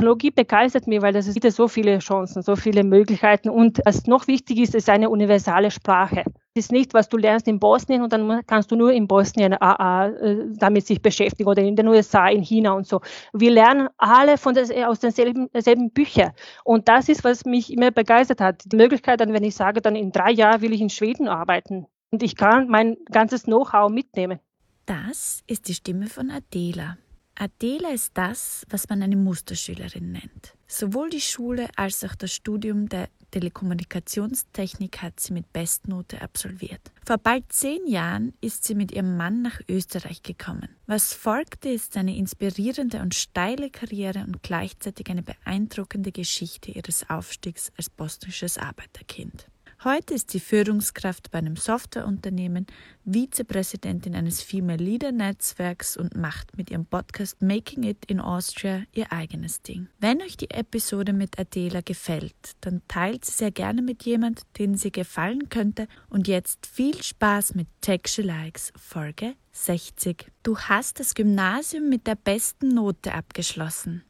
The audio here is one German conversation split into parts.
Technologie begeistert mich, weil es gibt so viele Chancen, so viele Möglichkeiten und was noch wichtig ist, ist eine universale Sprache. Es ist nicht, was du lernst in Bosnien und dann kannst du nur in Bosnien äh, äh, damit sich beschäftigen oder in den USA, in China und so. Wir lernen alle von des, aus denselben, denselben Büchern und das ist, was mich immer begeistert hat. Die Möglichkeit, dann, wenn ich sage, dann in drei Jahren will ich in Schweden arbeiten und ich kann mein ganzes Know-how mitnehmen. Das ist die Stimme von Adela. Adela ist das, was man eine Musterschülerin nennt. Sowohl die Schule als auch das Studium der Telekommunikationstechnik hat sie mit Bestnote absolviert. Vor bald zehn Jahren ist sie mit ihrem Mann nach Österreich gekommen. Was folgte, ist eine inspirierende und steile Karriere und gleichzeitig eine beeindruckende Geschichte ihres Aufstiegs als bosnisches Arbeiterkind. Heute ist sie Führungskraft bei einem Softwareunternehmen, Vizepräsidentin eines Female Leader Netzwerks und macht mit ihrem Podcast Making It in Austria ihr eigenes Ding. Wenn euch die Episode mit Adela gefällt, dann teilt sie sehr gerne mit jemand, den sie gefallen könnte. Und jetzt viel Spaß mit Texture Likes Folge 60. Du hast das Gymnasium mit der besten Note abgeschlossen.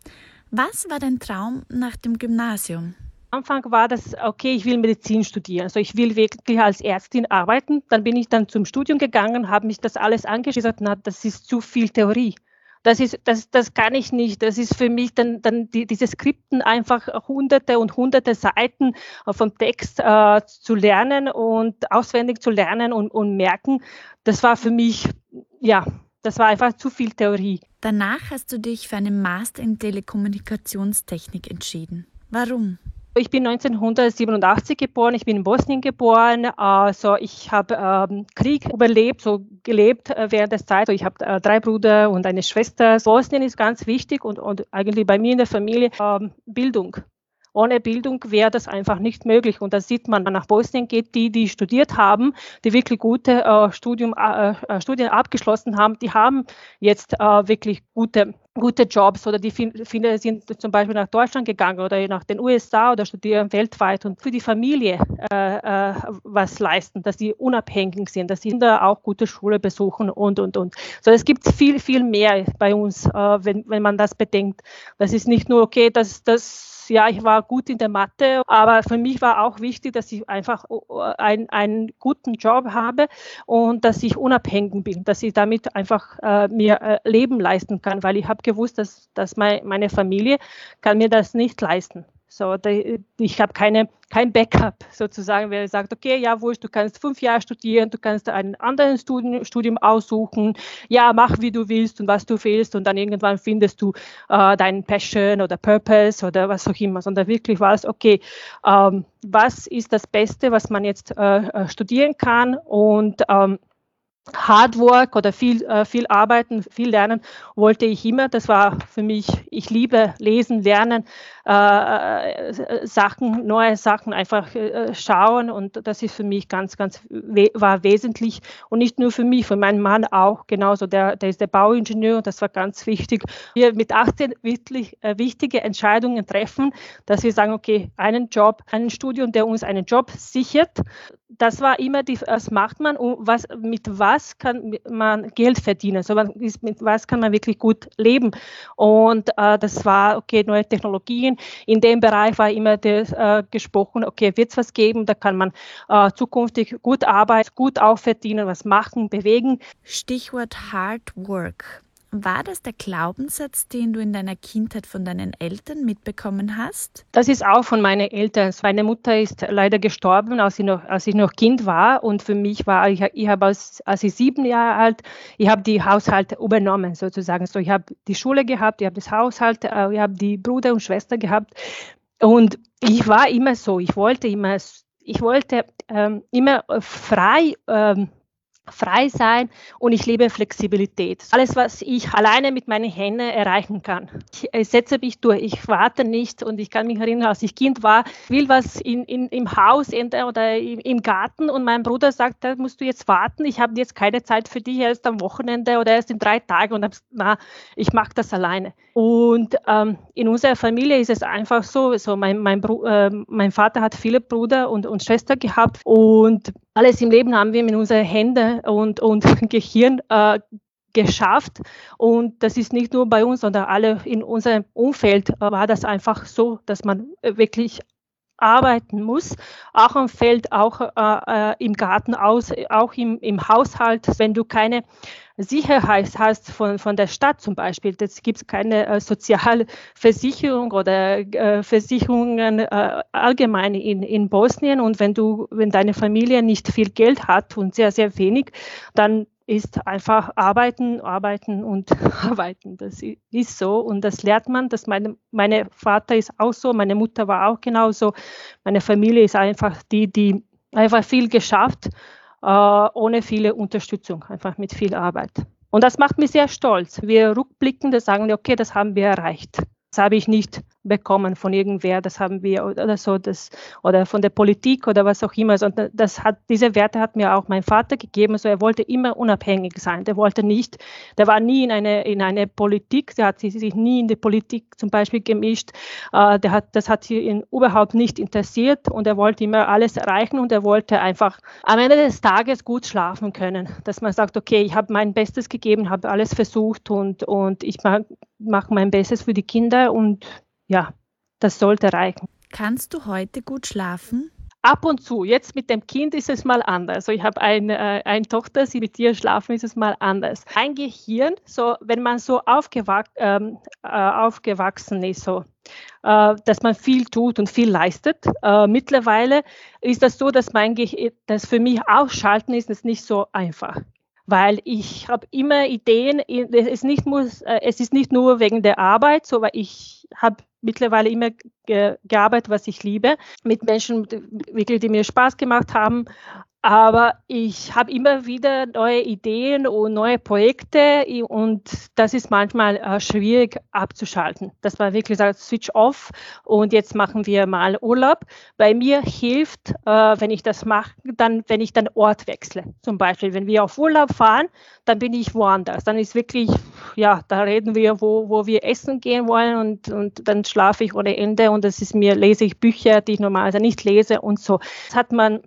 Was war dein Traum nach dem Gymnasium? Anfang war das, okay, ich will Medizin studieren. Also ich will wirklich als Ärztin arbeiten. Dann bin ich dann zum Studium gegangen, habe mich das alles angeschaut und das ist zu viel Theorie. Das ist, das, das kann ich nicht. Das ist für mich dann, dann die, diese Skripten einfach hunderte und hunderte Seiten vom Text äh, zu lernen und auswendig zu lernen und, und merken. Das war für mich, ja, das war einfach zu viel Theorie. Danach hast du dich für einen Master in Telekommunikationstechnik entschieden. Warum? Ich bin 1987 geboren, ich bin in Bosnien geboren. Also ich habe ähm, Krieg überlebt, so gelebt äh, während der Zeit. Also ich habe äh, drei Brüder und eine Schwester. Bosnien ist ganz wichtig und, und eigentlich bei mir in der Familie ähm, Bildung. Ohne Bildung wäre das einfach nicht möglich. Und das sieht man, wenn man nach Bosnien geht, die, die studiert haben, die wirklich gute äh, Studium, äh, äh Studien abgeschlossen haben, die haben jetzt äh, wirklich gute gute Jobs oder die viele sind zum Beispiel nach Deutschland gegangen oder nach den USA oder studieren weltweit und für die Familie äh, äh, was leisten, dass sie unabhängig sind, dass sie Kinder auch gute Schule besuchen und und und. So es gibt viel viel mehr bei uns, äh, wenn wenn man das bedenkt. Das ist nicht nur okay, dass das ja, ich war gut in der Mathe, aber für mich war auch wichtig, dass ich einfach ein, einen guten Job habe und dass ich unabhängig bin, dass ich damit einfach äh, mir äh, Leben leisten kann, weil ich habe gewusst, dass, dass mein, meine Familie kann mir das nicht leisten. So, ich habe keine, kein Backup sozusagen, wer sagt, okay, ja, wurscht, du kannst fünf Jahre studieren, du kannst einen anderen Studium, aussuchen, ja, mach wie du willst und was du willst und dann irgendwann findest du äh, deinen Passion oder Purpose oder was auch immer, sondern wirklich war es, okay, ähm, was ist das Beste, was man jetzt äh, äh studieren kann und ähm, Hard Work oder viel, äh, viel arbeiten, viel lernen wollte ich immer. Das war für mich, ich liebe lesen, lernen, äh, äh, Sachen, neue Sachen einfach äh, schauen und das ist für mich ganz, ganz war wesentlich und nicht nur für mich, für meinen Mann auch genauso. Der, der ist der Bauingenieur und das war ganz wichtig. Wir mit 18 wirklich äh, wichtige Entscheidungen treffen, dass wir sagen, okay, einen Job, einen Studium, der uns einen Job sichert. Das war immer die, was macht man und was, mit was kann man Geld verdienen? So, mit was kann man wirklich gut leben? Und äh, das war, okay, neue Technologien, in dem Bereich war immer das, äh, gesprochen, okay, wird es was geben, da kann man äh, zukünftig gut arbeiten, gut aufverdienen, was machen, bewegen. Stichwort Hard Work. War das der Glaubenssatz, den du in deiner Kindheit von deinen Eltern mitbekommen hast? Das ist auch von meinen Eltern. Meine Mutter ist leider gestorben, als ich noch, als ich noch Kind war. Und für mich war, ich, ich habe als, als ich sieben Jahre alt, ich habe die Haushalt übernommen sozusagen. So, ich habe die Schule gehabt, ich habe das Haushalt, äh, ich habe die Bruder und Schwester gehabt. Und ich war immer so, ich wollte immer, ich wollte ähm, immer frei ähm, frei sein und ich liebe Flexibilität. Alles, was ich alleine mit meinen Händen erreichen kann. Ich setze mich durch, ich warte nicht und ich kann mich erinnern, als ich Kind war, will was in, in, im Haus oder im Garten und mein Bruder sagt, da musst du jetzt warten, ich habe jetzt keine Zeit für dich, erst am Wochenende oder erst in drei Tagen und na, ich mache das alleine. Und ähm, in unserer Familie ist es einfach so, so mein, mein, äh, mein Vater hat viele Brüder und, und Schwestern gehabt und alles im Leben haben wir mit unseren Händen und, und Gehirn äh, geschafft. Und das ist nicht nur bei uns, sondern alle in unserem Umfeld war das einfach so, dass man wirklich arbeiten muss, auch am Feld, auch äh, im Garten, aus, auch im, im Haushalt. Wenn du keine Sicherheit hast von, von der Stadt zum Beispiel, es gibt keine äh, Sozialversicherung oder äh, Versicherungen äh, allgemein in, in Bosnien und wenn du, wenn deine Familie nicht viel Geld hat und sehr, sehr wenig, dann ist einfach arbeiten, arbeiten und arbeiten. Das ist so und das lernt man. Das meine, meine Vater ist auch so, meine Mutter war auch genauso. Meine Familie ist einfach die, die einfach viel geschafft, äh, ohne viele Unterstützung, einfach mit viel Arbeit. Und das macht mich sehr stolz. Wir rückblicken, da sagen wir, okay, das haben wir erreicht. Das habe ich nicht bekommen von irgendwer, das haben wir oder so, das, oder von der Politik oder was auch immer. Also das hat, diese Werte hat mir auch mein Vater gegeben. Also er wollte immer unabhängig sein. Der wollte nicht, der war nie in eine, in eine Politik, der hat sich nie in die Politik zum Beispiel gemischt. Äh, der hat, das hat ihn überhaupt nicht interessiert und er wollte immer alles erreichen und er wollte einfach am Ende des Tages gut schlafen können. Dass man sagt, okay, ich habe mein Bestes gegeben, habe alles versucht und, und ich mache mein Bestes für die Kinder und ja, das sollte reichen. Kannst du heute gut schlafen? Ab und zu. Jetzt mit dem Kind ist es mal anders. Also ich habe eine, äh, eine Tochter, sie mit ihr schlafen, ist es mal anders. Ein Gehirn, so wenn man so aufgewac ähm, äh, aufgewachsen ist, so äh, dass man viel tut und viel leistet. Äh, mittlerweile ist das so, dass mein Gehirn, das für mich ausschalten ist, ist nicht so einfach weil ich habe immer Ideen. Es ist, nicht muss, äh, es ist nicht nur wegen der Arbeit, so weil ich habe mittlerweile immer ge gearbeitet, was ich liebe, mit Menschen, wirklich, die mir Spaß gemacht haben. Aber ich habe immer wieder neue Ideen und neue Projekte und das ist manchmal äh, schwierig abzuschalten. Dass man wirklich sagt, switch off und jetzt machen wir mal Urlaub. Bei mir hilft, äh, wenn ich das mache, dann, wenn ich dann Ort wechsle. Zum Beispiel, wenn wir auf Urlaub fahren, dann bin ich woanders. Dann ist wirklich, ja, da reden wir, wo, wo wir essen gehen wollen und, und dann schlafe ich ohne Ende und das ist mir, lese ich Bücher, die ich normalerweise nicht lese und so. Das hat man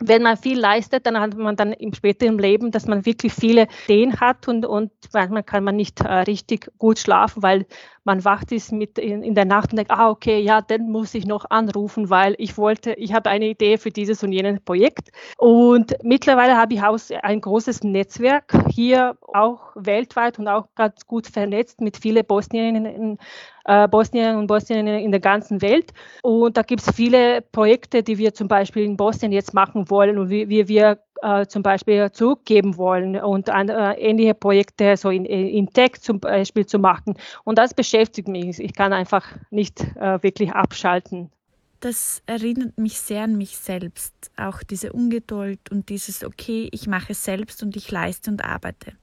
wenn man viel leistet, dann hat man dann im späteren Leben, dass man wirklich viele Ideen hat und, und manchmal kann man nicht äh, richtig gut schlafen, weil man wacht ist mit in, in, der Nacht und denkt, ah, okay, ja, dann muss ich noch anrufen, weil ich wollte, ich habe eine Idee für dieses und jenes Projekt. Und mittlerweile habe ich auch ein großes Netzwerk hier auch weltweit und auch ganz gut vernetzt mit vielen Bosnierinnen äh, Bosnien und Bosnien in der ganzen Welt. Und da gibt es viele Projekte, die wir zum Beispiel in Bosnien jetzt machen wollen und wie, wie wir äh, zum Beispiel zurückgeben wollen und an, äh, ähnliche Projekte so in, in Tech zum Beispiel zu machen. Und das beschäftigt mich. Ich kann einfach nicht äh, wirklich abschalten. Das erinnert mich sehr an mich selbst, auch diese Ungeduld und dieses Okay, ich mache es selbst und ich leiste und arbeite.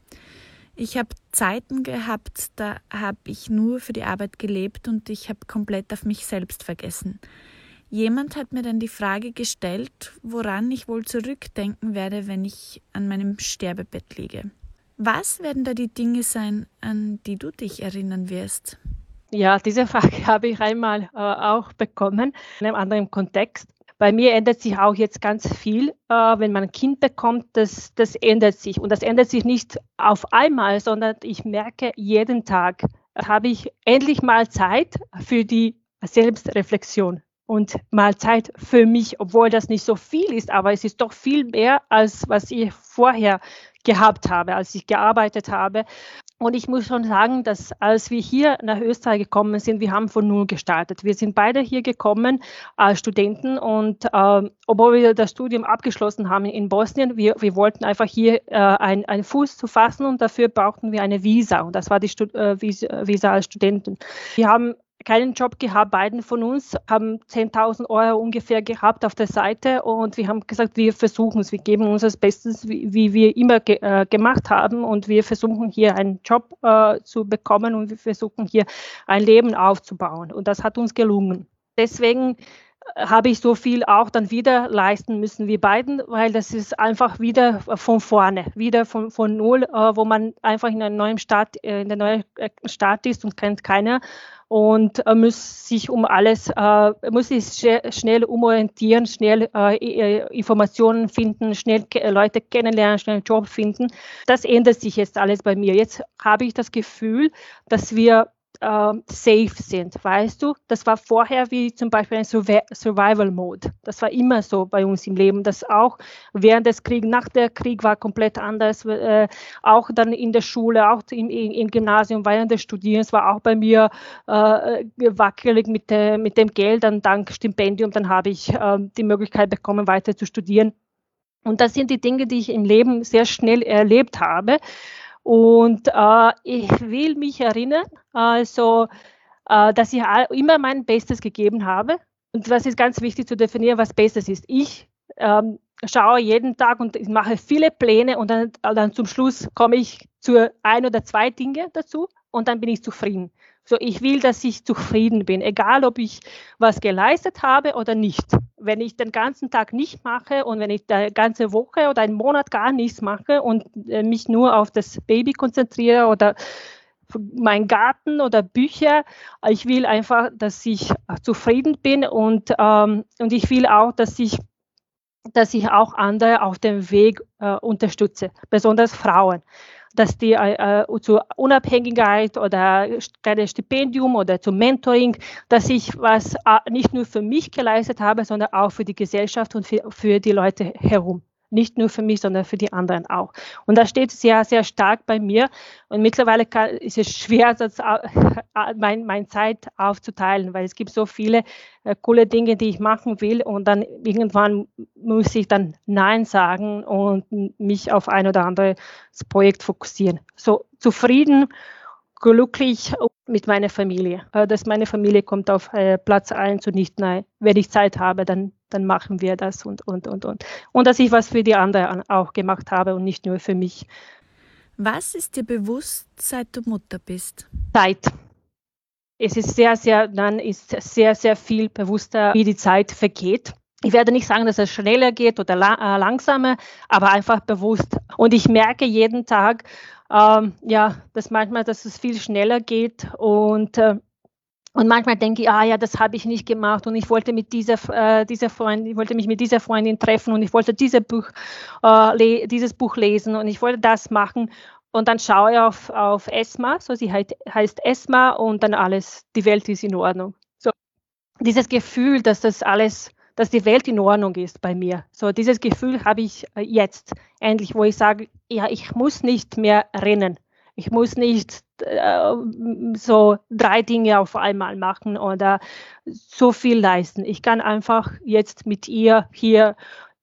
Ich habe Zeiten gehabt, da habe ich nur für die Arbeit gelebt und ich habe komplett auf mich selbst vergessen. Jemand hat mir dann die Frage gestellt, woran ich wohl zurückdenken werde, wenn ich an meinem Sterbebett liege. Was werden da die Dinge sein, an die du dich erinnern wirst? Ja, diese Frage habe ich einmal äh, auch bekommen, in einem anderen Kontext. Bei mir ändert sich auch jetzt ganz viel, äh, wenn man ein Kind bekommt, das, das ändert sich. Und das ändert sich nicht auf einmal, sondern ich merke, jeden Tag habe ich endlich mal Zeit für die Selbstreflexion und mal Zeit für mich, obwohl das nicht so viel ist, aber es ist doch viel mehr, als was ich vorher gehabt habe, als ich gearbeitet habe. Und ich muss schon sagen, dass als wir hier nach Österreich gekommen sind, wir haben von null gestartet. Wir sind beide hier gekommen als Studenten und äh, obwohl wir das Studium abgeschlossen haben in Bosnien, wir, wir wollten einfach hier äh, einen Fuß zu fassen und dafür brauchten wir eine Visa und das war die Stud äh, Visa, Visa als Studenten. Wir haben keinen Job gehabt, beiden von uns haben 10.000 Euro ungefähr gehabt auf der Seite und wir haben gesagt, wir versuchen es, wir geben uns das Bestes, wie, wie wir immer ge äh, gemacht haben und wir versuchen hier einen Job äh, zu bekommen und wir versuchen hier ein Leben aufzubauen. Und das hat uns gelungen. Deswegen habe ich so viel auch dann wieder leisten müssen wie beiden, weil das ist einfach wieder von vorne, wieder von, von null, äh, wo man einfach in einem neuen Stadt, äh, in der neuen äh, Stadt ist und kennt keiner und äh, muss sich um alles, äh, muss sich schnell umorientieren, schnell äh, Informationen finden, schnell Leute kennenlernen, schnell einen Job finden. Das ändert sich jetzt alles bei mir. Jetzt habe ich das Gefühl, dass wir äh, safe sind, weißt du? Das war vorher wie zum Beispiel ein Survival Mode. Das war immer so bei uns im Leben. Das auch während des Krieges, nach der Krieg war komplett anders. Äh, auch dann in der Schule, auch im, im, Gymnasium, während des Studierens war auch bei mir äh, wackelig mit, der, mit dem Geld. Dann dank Stipendium, dann habe ich äh, die Möglichkeit bekommen, weiter zu studieren. Und das sind die Dinge, die ich im Leben sehr schnell erlebt habe. Und äh, ich will mich erinnern, also, äh, dass ich immer mein Bestes gegeben habe. Und was ist ganz wichtig zu definieren, was Bestes ist. Ich ähm, schaue jeden Tag und ich mache viele Pläne und dann, dann zum Schluss komme ich zu ein oder zwei Dinge dazu und dann bin ich zufrieden. So, ich will, dass ich zufrieden bin, egal ob ich was geleistet habe oder nicht. Wenn ich den ganzen Tag nicht mache und wenn ich die ganze Woche oder einen Monat gar nichts mache und äh, mich nur auf das Baby konzentriere oder mein Garten oder Bücher. Ich will einfach, dass ich zufrieden bin und, ähm, und ich will auch, dass ich, dass ich auch andere auf dem Weg äh, unterstütze, besonders Frauen dass die äh, äh zur Unabhängigkeit oder kleines Stipendium oder zum Mentoring, dass ich was äh, nicht nur für mich geleistet habe, sondern auch für die Gesellschaft und für, für die Leute herum. Nicht nur für mich, sondern für die anderen auch. Und das steht sehr, sehr stark bei mir. Und mittlerweile kann, ist es schwer, das, äh, mein, meine Zeit aufzuteilen, weil es gibt so viele äh, coole Dinge, die ich machen will. Und dann irgendwann muss ich dann Nein sagen und mich auf ein oder anderes Projekt fokussieren. So zufrieden glücklich mit meiner Familie. Äh, dass meine Familie kommt auf äh, Platz 1 und nicht nein. Wenn ich Zeit habe, dann, dann machen wir das und, und, und, und. Und dass ich was für die anderen auch gemacht habe und nicht nur für mich. Was ist dir bewusst, seit du Mutter bist? Zeit. Es ist sehr, sehr, dann ist sehr, sehr viel bewusster, wie die Zeit vergeht. Ich werde nicht sagen, dass es schneller geht oder la äh, langsamer, aber einfach bewusst. Und ich merke jeden Tag, ähm, ja, dass manchmal, dass es viel schneller geht und äh, und manchmal denke ich, ah ja, das habe ich nicht gemacht und ich wollte mit dieser, äh, dieser Freundin, ich wollte mich mit dieser Freundin treffen und ich wollte diese Buch, äh, dieses Buch lesen und ich wollte das machen. Und dann schaue ich auf, auf ESMA, so sie heißt, heißt ESMA und dann alles, die Welt ist in Ordnung. So, dieses Gefühl, dass das alles dass die Welt in Ordnung ist bei mir. So dieses Gefühl habe ich äh, jetzt endlich, wo ich sage, ja, ich muss nicht mehr rennen. Ich muss nicht äh, so drei Dinge auf einmal machen oder so viel leisten. Ich kann einfach jetzt mit ihr hier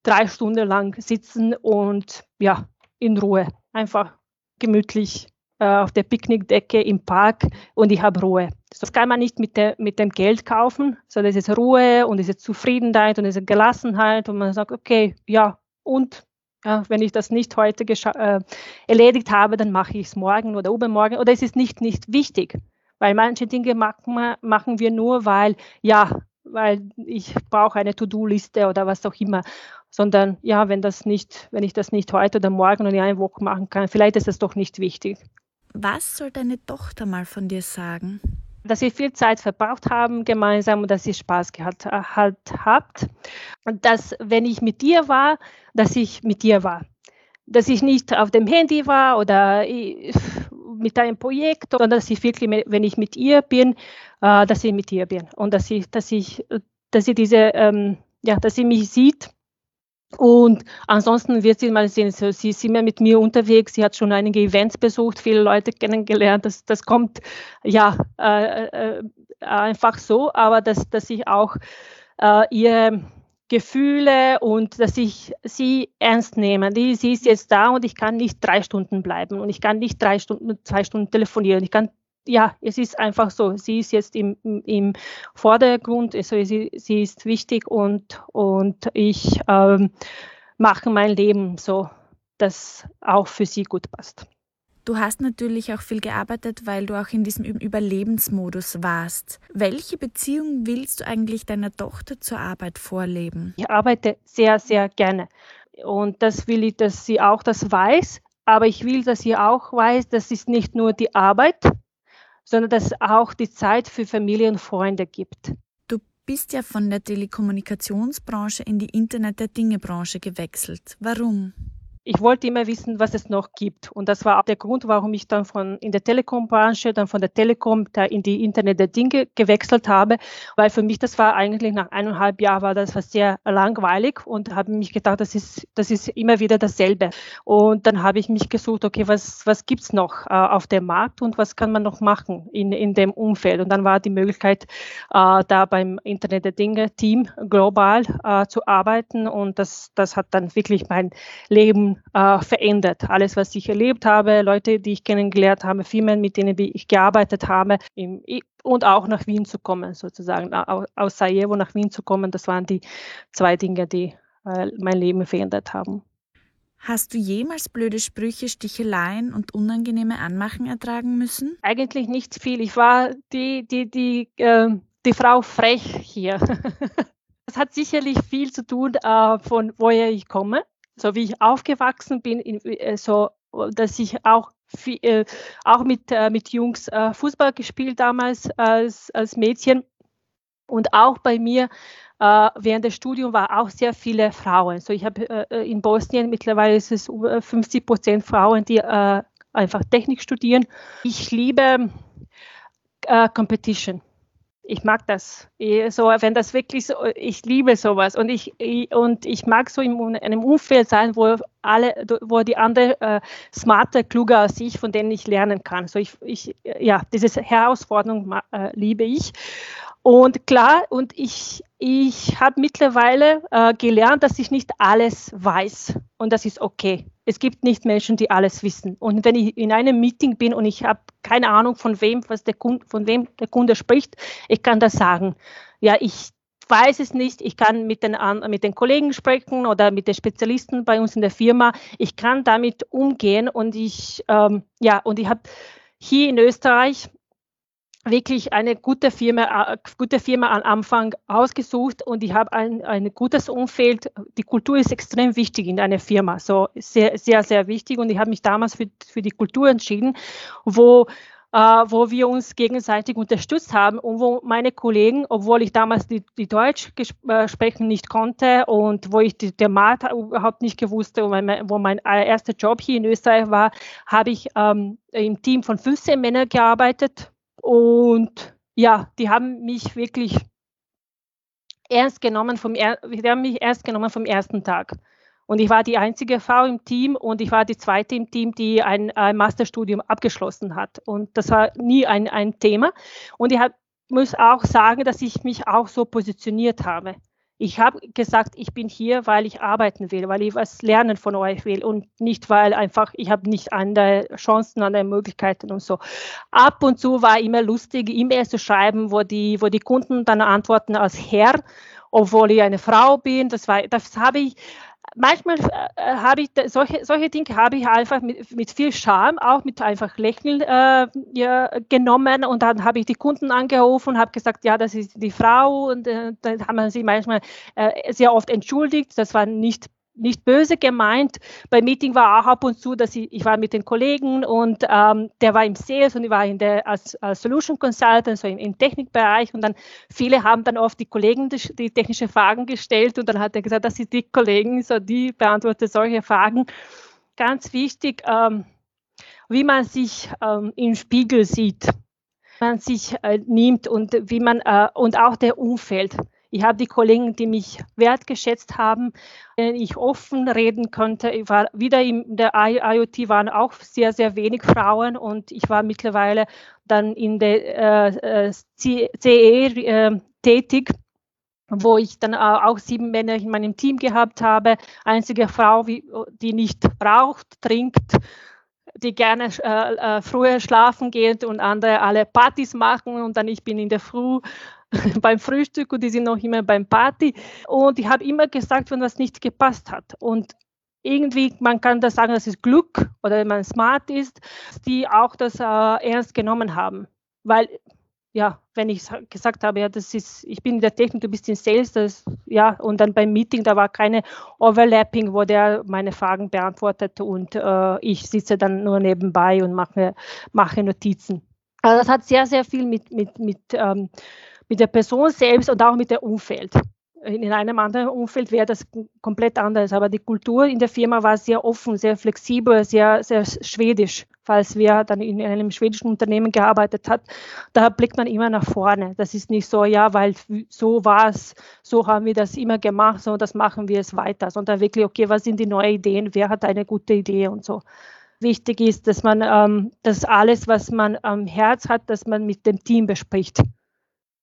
drei Stunden lang sitzen und ja, in Ruhe, einfach gemütlich äh, auf der Picknickdecke im Park und ich habe Ruhe. Das kann man nicht mit, der, mit dem Geld kaufen, sondern es ist Ruhe und es ist Zufriedenheit und es ist Gelassenheit und man sagt, okay, ja, und ja, wenn ich das nicht heute äh, erledigt habe, dann mache ich es morgen oder übermorgen oder es ist nicht, nicht wichtig, weil manche Dinge machen, machen wir nur, weil, ja, weil ich brauche eine To-Do-Liste oder was auch immer, sondern ja, wenn das nicht, wenn ich das nicht heute oder morgen oder in einer Woche machen kann, vielleicht ist das doch nicht wichtig. Was soll deine Tochter mal von dir sagen? Dass ihr viel Zeit verbraucht haben gemeinsam und dass ihr Spaß gehabt halt habt. Und dass, wenn ich mit dir war, dass ich mit dir war. Dass ich nicht auf dem Handy war oder mit einem Projekt, sondern dass ich wirklich, wenn ich mit ihr bin, äh, dass ich mit ihr bin. Und dass ich, dass ich, dass sie diese, ähm, ja, dass sie mich sieht und ansonsten wird sie mal sehen, sie ist immer mit mir unterwegs, sie hat schon einige Events besucht, viele Leute kennengelernt. Das, das kommt ja äh, äh, einfach so, aber dass, dass ich auch äh, ihre Gefühle und dass ich sie ernst nehme. Die, sie ist jetzt da und ich kann nicht drei Stunden bleiben und ich kann nicht drei Stunden, zwei Stunden telefonieren. Ich kann ja, es ist einfach so. Sie ist jetzt im, im Vordergrund, also sie, sie ist wichtig und, und ich ähm, mache mein Leben so, dass auch für sie gut passt. Du hast natürlich auch viel gearbeitet, weil du auch in diesem Überlebensmodus warst. Welche Beziehung willst du eigentlich deiner Tochter zur Arbeit vorleben? Ich arbeite sehr, sehr gerne. Und das will ich, dass sie auch das weiß. Aber ich will, dass sie auch weiß, das ist nicht nur die Arbeit, sondern dass es auch die Zeit für Familie und Freunde gibt. Du bist ja von der Telekommunikationsbranche in die Internet der Dinge Branche gewechselt. Warum? Ich wollte immer wissen, was es noch gibt. Und das war auch der Grund, warum ich dann von in der Telekom-Branche, dann von der Telekom da in die Internet der Dinge gewechselt habe, weil für mich das war eigentlich nach eineinhalb Jahren war das war sehr langweilig und habe mich gedacht, das ist, das ist immer wieder dasselbe. Und dann habe ich mich gesucht, okay, was, was gibt's noch äh, auf dem Markt und was kann man noch machen in, in dem Umfeld? Und dann war die Möglichkeit, äh, da beim Internet der Dinge Team global äh, zu arbeiten und das, das hat dann wirklich mein Leben äh, verändert. Alles, was ich erlebt habe, Leute, die ich kennengelernt habe, Firmen, mit denen ich gearbeitet habe im, und auch nach Wien zu kommen, sozusagen aus Sarajevo nach Wien zu kommen, das waren die zwei Dinge, die äh, mein Leben verändert haben. Hast du jemals blöde Sprüche, Sticheleien und unangenehme Anmachen ertragen müssen? Eigentlich nicht viel. Ich war die, die, die, äh, die Frau frech hier. das hat sicherlich viel zu tun, äh, von woher ich komme so wie ich aufgewachsen bin, in, äh, so dass ich auch viel, äh, auch mit, äh, mit Jungs äh, Fußball gespielt damals als, als Mädchen und auch bei mir äh, während des Studiums war auch sehr viele Frauen. So ich habe äh, in Bosnien mittlerweile ist es über 50 Prozent Frauen, die einfach Technik studieren. Ich liebe Competition ich mag das. So, wenn das wirklich so, ich liebe sowas und ich, und ich mag so in einem Umfeld sein, wo alle, wo die anderen äh, smarter, kluger als ich, von denen ich lernen kann. So ich, ich ja, diese Herausforderung äh, liebe ich. Und klar, und ich, ich habe mittlerweile äh, gelernt, dass ich nicht alles weiß und das ist okay. Es gibt nicht Menschen, die alles wissen. Und wenn ich in einem Meeting bin und ich habe keine Ahnung von wem, was der Kunde, von wem der Kunde spricht, ich kann das sagen. Ja, ich weiß es nicht. Ich kann mit den, mit den Kollegen sprechen oder mit den Spezialisten bei uns in der Firma. Ich kann damit umgehen und ich, ähm, ja, und ich habe hier in Österreich wirklich eine gute Firma, äh, gute Firma am Anfang ausgesucht und ich habe ein, ein gutes Umfeld. Die Kultur ist extrem wichtig in einer Firma, so sehr, sehr, sehr wichtig. Und ich habe mich damals für, für die Kultur entschieden, wo äh, wo wir uns gegenseitig unterstützt haben und wo meine Kollegen, obwohl ich damals die, die Deutsch äh, sprechen nicht konnte und wo ich die, der Markt überhaupt nicht gewusst, mein, wo mein erster Job hier in Österreich war, habe ich ähm, im Team von 15 Männern gearbeitet und ja, die haben mich wirklich ernst genommen vom, die haben mich ernst genommen vom ersten Tag. Und ich war die einzige Frau im Team und ich war die zweite im Team, die ein, ein Masterstudium abgeschlossen hat. Und das war nie ein, ein Thema. Und ich hab, muss auch sagen, dass ich mich auch so positioniert habe. Ich habe gesagt, ich bin hier, weil ich arbeiten will, weil ich was lernen von euch will und nicht, weil einfach ich habe nicht andere Chancen, andere Möglichkeiten und so. Ab und zu war immer lustig, E-Mails zu schreiben, wo die, wo die Kunden dann antworten als Herr, obwohl ich eine Frau bin. Das das habe ich manchmal äh, habe ich solche, solche Dinge habe ich einfach mit, mit viel Charme, auch mit einfach Lächeln äh, ja, genommen. Und dann habe ich die Kunden angerufen und habe gesagt, ja, das ist die Frau. Und äh, dann haben sie manchmal äh, sehr oft entschuldigt, das war nicht nicht böse gemeint. Beim Meeting war auch ab und zu, dass ich, ich war mit den Kollegen und ähm, der war im Sales und ich war in der als, als Solution Consultant, so im, im, Technikbereich und dann viele haben dann oft die Kollegen die, die, technische Fragen gestellt und dann hat er gesagt, das sind die Kollegen, so die beantworten solche Fragen. Ganz wichtig, ähm, wie man sich ähm, im Spiegel sieht, man sich äh, nimmt und wie man äh, und auch der Umfeld. Ich habe die Kollegen, die mich wertgeschätzt haben, denen ich offen reden konnte. Ich war wieder in der IoT waren auch sehr, sehr wenig Frauen und ich war mittlerweile dann in der äh, CE äh, tätig wo ich dann auch sieben Männer in meinem Team gehabt habe. Einzige Frau, die nicht raucht, trinkt, die gerne äh, äh, früher schlafen geht und andere alle Partys machen und dann ich bin in der Früh beim Frühstück und die sind noch immer beim Party. Und ich habe immer gesagt, wenn was nicht gepasst hat. Und irgendwie, man kann das sagen, dass es Glück oder wenn man smart ist, die auch das äh, ernst genommen haben. Weil, ja, wenn ich gesagt habe, ja, das ist, ich bin in der Technik, du bist in Sales, das, ja, und dann beim Meeting, da war keine Overlapping, wo der meine Fragen beantwortet und äh, ich sitze dann nur nebenbei und mache, mache Notizen. Also das hat sehr, sehr viel mit, mit, mit, ähm, mit der Person selbst und auch mit dem Umfeld in einem anderen Umfeld wäre das komplett anders. Aber die Kultur in der Firma war sehr offen, sehr flexibel, sehr, sehr schwedisch. Falls wir dann in einem schwedischen Unternehmen gearbeitet hat, da blickt man immer nach vorne. Das ist nicht so, ja, weil so war es, so haben wir das immer gemacht, so das machen wir es weiter, sondern wirklich, okay, was sind die neuen Ideen, wer hat eine gute Idee und so. Wichtig ist, dass man ähm, das alles, was man am Herz hat, dass man mit dem Team bespricht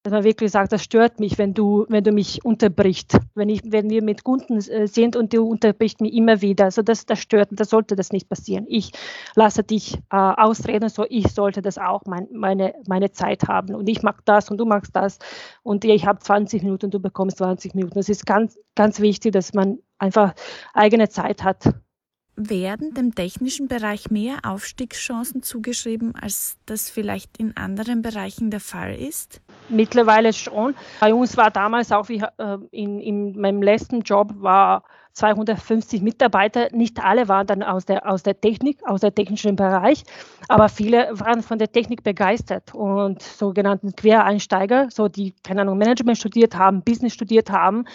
dass man wirklich sagt, das stört mich, wenn du, wenn du mich unterbrichst. Wenn, ich, wenn wir mit Kunden äh, sind und du unterbrichst mich immer wieder. Also das, das stört, das sollte das nicht passieren. Ich lasse dich äh, ausreden, so ich sollte das auch mein, meine, meine Zeit haben. Und ich mag das und du magst das. Und ich habe 20 Minuten du bekommst 20 Minuten. Das ist ganz, ganz wichtig, dass man einfach eigene Zeit hat werden dem technischen Bereich mehr Aufstiegschancen zugeschrieben, als das vielleicht in anderen Bereichen der Fall ist? Mittlerweile schon. Bei uns war damals auch, wie äh, in, in meinem letzten Job war 250 Mitarbeiter. Nicht alle waren dann aus der, aus der Technik, aus der technischen Bereich, aber viele waren von der Technik begeistert und sogenannten Quereinsteiger, so die, keine Ahnung, Management studiert haben, Business studiert haben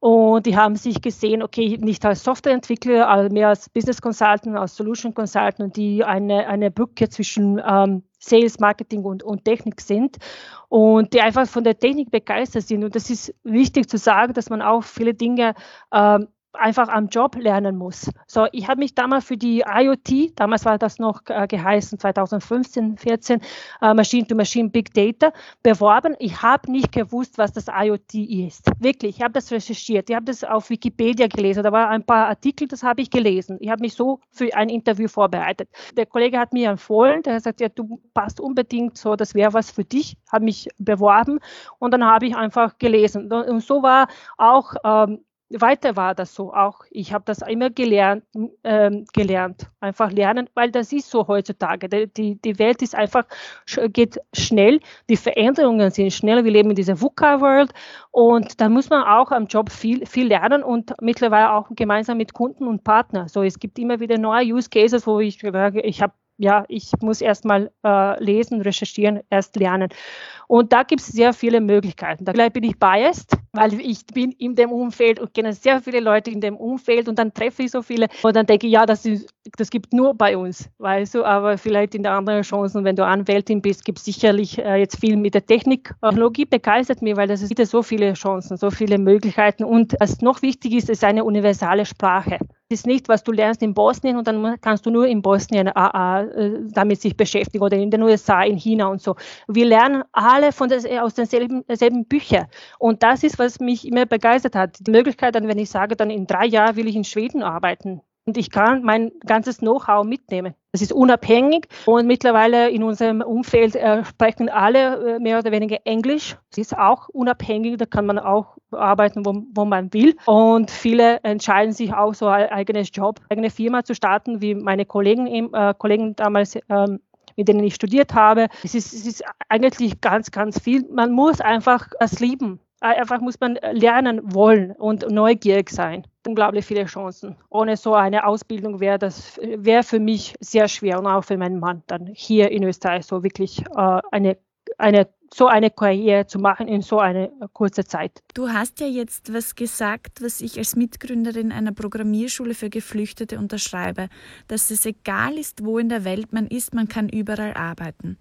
und die haben sich gesehen, okay, nicht als Softwareentwickler, mehr als Business Consultant, als Solution Consultant, die eine, eine Brücke zwischen ähm, Sales, Marketing und, und Technik sind und die einfach von der Technik begeistert sind. Und das ist wichtig zu sagen, dass man auch viele Dinge ähm, einfach am Job lernen muss. So, ich habe mich damals für die IoT, damals war das noch äh, geheißen, 2015, 14, äh, Machine to Machine Big Data, beworben. Ich habe nicht gewusst, was das IoT ist. Wirklich, ich habe das recherchiert. Ich habe das auf Wikipedia gelesen. Da waren ein paar Artikel, das habe ich gelesen. Ich habe mich so für ein Interview vorbereitet. Der Kollege hat mir empfohlen, der hat gesagt, ja, du passt unbedingt so, das wäre was für dich. Habe mich beworben und dann habe ich einfach gelesen. Und so war auch ähm, weiter war das so auch. Ich habe das immer gelernt, ähm, gelernt, einfach lernen, weil das ist so heutzutage. Die, die Welt ist einfach, geht schnell, die Veränderungen sind schnell. Wir leben in dieser VUCA-World und da muss man auch am Job viel, viel lernen und mittlerweile auch gemeinsam mit Kunden und Partnern. So, es gibt immer wieder neue Use Cases, wo ich sage, ich habe ja, ich muss erst mal äh, lesen, recherchieren, erst lernen. Und da gibt es sehr viele Möglichkeiten. Da bin ich biased, weil ich bin in dem Umfeld und kenne sehr viele Leute in dem Umfeld und dann treffe ich so viele und dann denke ich, ja, das, ist, das gibt nur bei uns, weißt du, aber vielleicht in der anderen Chancen, wenn du Anwältin bist, gibt es sicherlich äh, jetzt viel mit der Technik. Technologie begeistert mich, weil das ist so viele Chancen, so viele Möglichkeiten und was noch wichtig ist, ist eine universale Sprache ist nicht, was du lernst in Bosnien und dann kannst du nur in Bosnien äh, äh, damit sich beschäftigen oder in den USA, in China und so. Wir lernen alle von des, aus denselben, denselben Büchern und das ist, was mich immer begeistert hat. Die Möglichkeit dann, wenn ich sage, dann in drei Jahren will ich in Schweden arbeiten, und ich kann mein ganzes Know-how mitnehmen. Das ist unabhängig und mittlerweile in unserem Umfeld äh, sprechen alle äh, mehr oder weniger Englisch. Das ist auch unabhängig, da kann man auch arbeiten, wo, wo man will. Und viele entscheiden sich auch so ein eigenes Job, eigene Firma zu starten, wie meine Kollegen, äh, Kollegen damals ähm, mit denen ich studiert habe. Es ist, es ist eigentlich ganz, ganz viel. Man muss einfach es lieben. Einfach muss man lernen wollen und neugierig sein. Unglaublich viele Chancen. Ohne so eine Ausbildung wäre das wäre für mich sehr schwer und auch für meinen Mann dann hier in Österreich so wirklich äh, eine, eine so eine Karriere zu machen in so einer kurzen Zeit. Du hast ja jetzt was gesagt, was ich als Mitgründerin einer Programmierschule für Geflüchtete unterschreibe, dass es egal ist, wo in der Welt man ist, man kann überall arbeiten.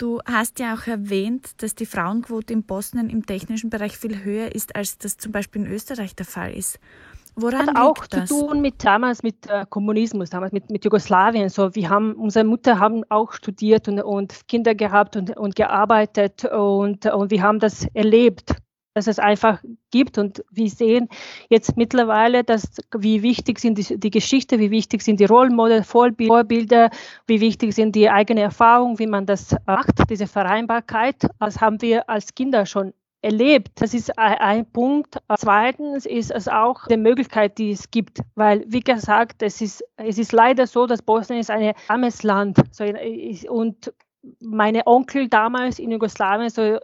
Du hast ja auch erwähnt, dass die Frauenquote in Bosnien im technischen Bereich viel höher ist, als das zum Beispiel in Österreich der Fall ist. Woran hat auch zu tun mit damals mit äh, Kommunismus, damals mit, mit Jugoslawien. So, wir haben, unsere Mutter haben auch studiert und, und Kinder gehabt und, und gearbeitet und, und wir haben das erlebt dass es einfach gibt. Und wir sehen jetzt mittlerweile, dass, wie wichtig sind die, die Geschichte, wie wichtig sind die Rollmodelle, Vorbilder, wie wichtig sind die eigene Erfahrung, wie man das macht, diese Vereinbarkeit. Das haben wir als Kinder schon erlebt. Das ist ein, Punkt. Zweitens ist es auch die Möglichkeit, die es gibt, weil, wie gesagt, es ist, es ist leider so, dass Bosnien ist ein armes Land so, und meine Onkel damals in Jugoslawien, so, äh,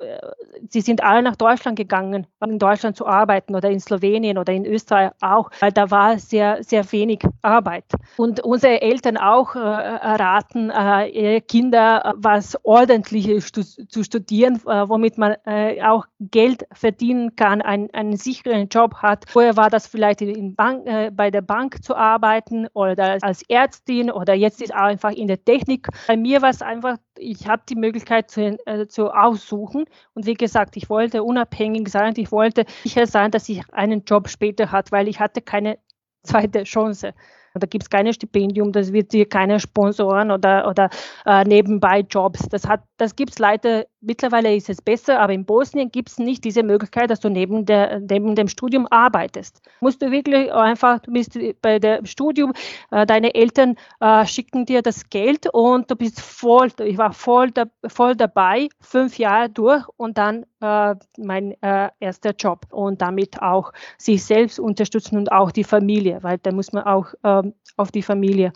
sie sind alle nach Deutschland gegangen, um in Deutschland zu arbeiten oder in Slowenien oder in Österreich auch, weil da war sehr, sehr wenig Arbeit. Und unsere Eltern auch äh, raten, äh, ihre Kinder was Ordentliches zu studieren, äh, womit man äh, auch Geld verdienen kann, ein, einen sicheren Job hat. Vorher war das vielleicht in Bank, äh, bei der Bank zu arbeiten oder als Ärztin oder jetzt ist auch einfach in der Technik. Bei mir war es einfach ich habe die Möglichkeit zu, äh, zu aussuchen. Und wie gesagt, ich wollte unabhängig sein ich wollte sicher sein, dass ich einen Job später hatte, weil ich hatte keine zweite Chance. Da gibt es keine Stipendium, das wird dir keiner sponsoren oder, oder äh, nebenbei Jobs. Das, das gibt es leider, mittlerweile ist es besser, aber in Bosnien gibt es nicht diese Möglichkeit, dass du neben, der, neben dem Studium arbeitest. Musst du wirklich einfach, du bist bei dem Studium, äh, deine Eltern äh, schicken dir das Geld und du bist voll, ich war voll, da, voll dabei, fünf Jahre durch und dann äh, mein äh, erster Job und damit auch sich selbst unterstützen und auch die Familie, weil da muss man auch ähm, auf die Familie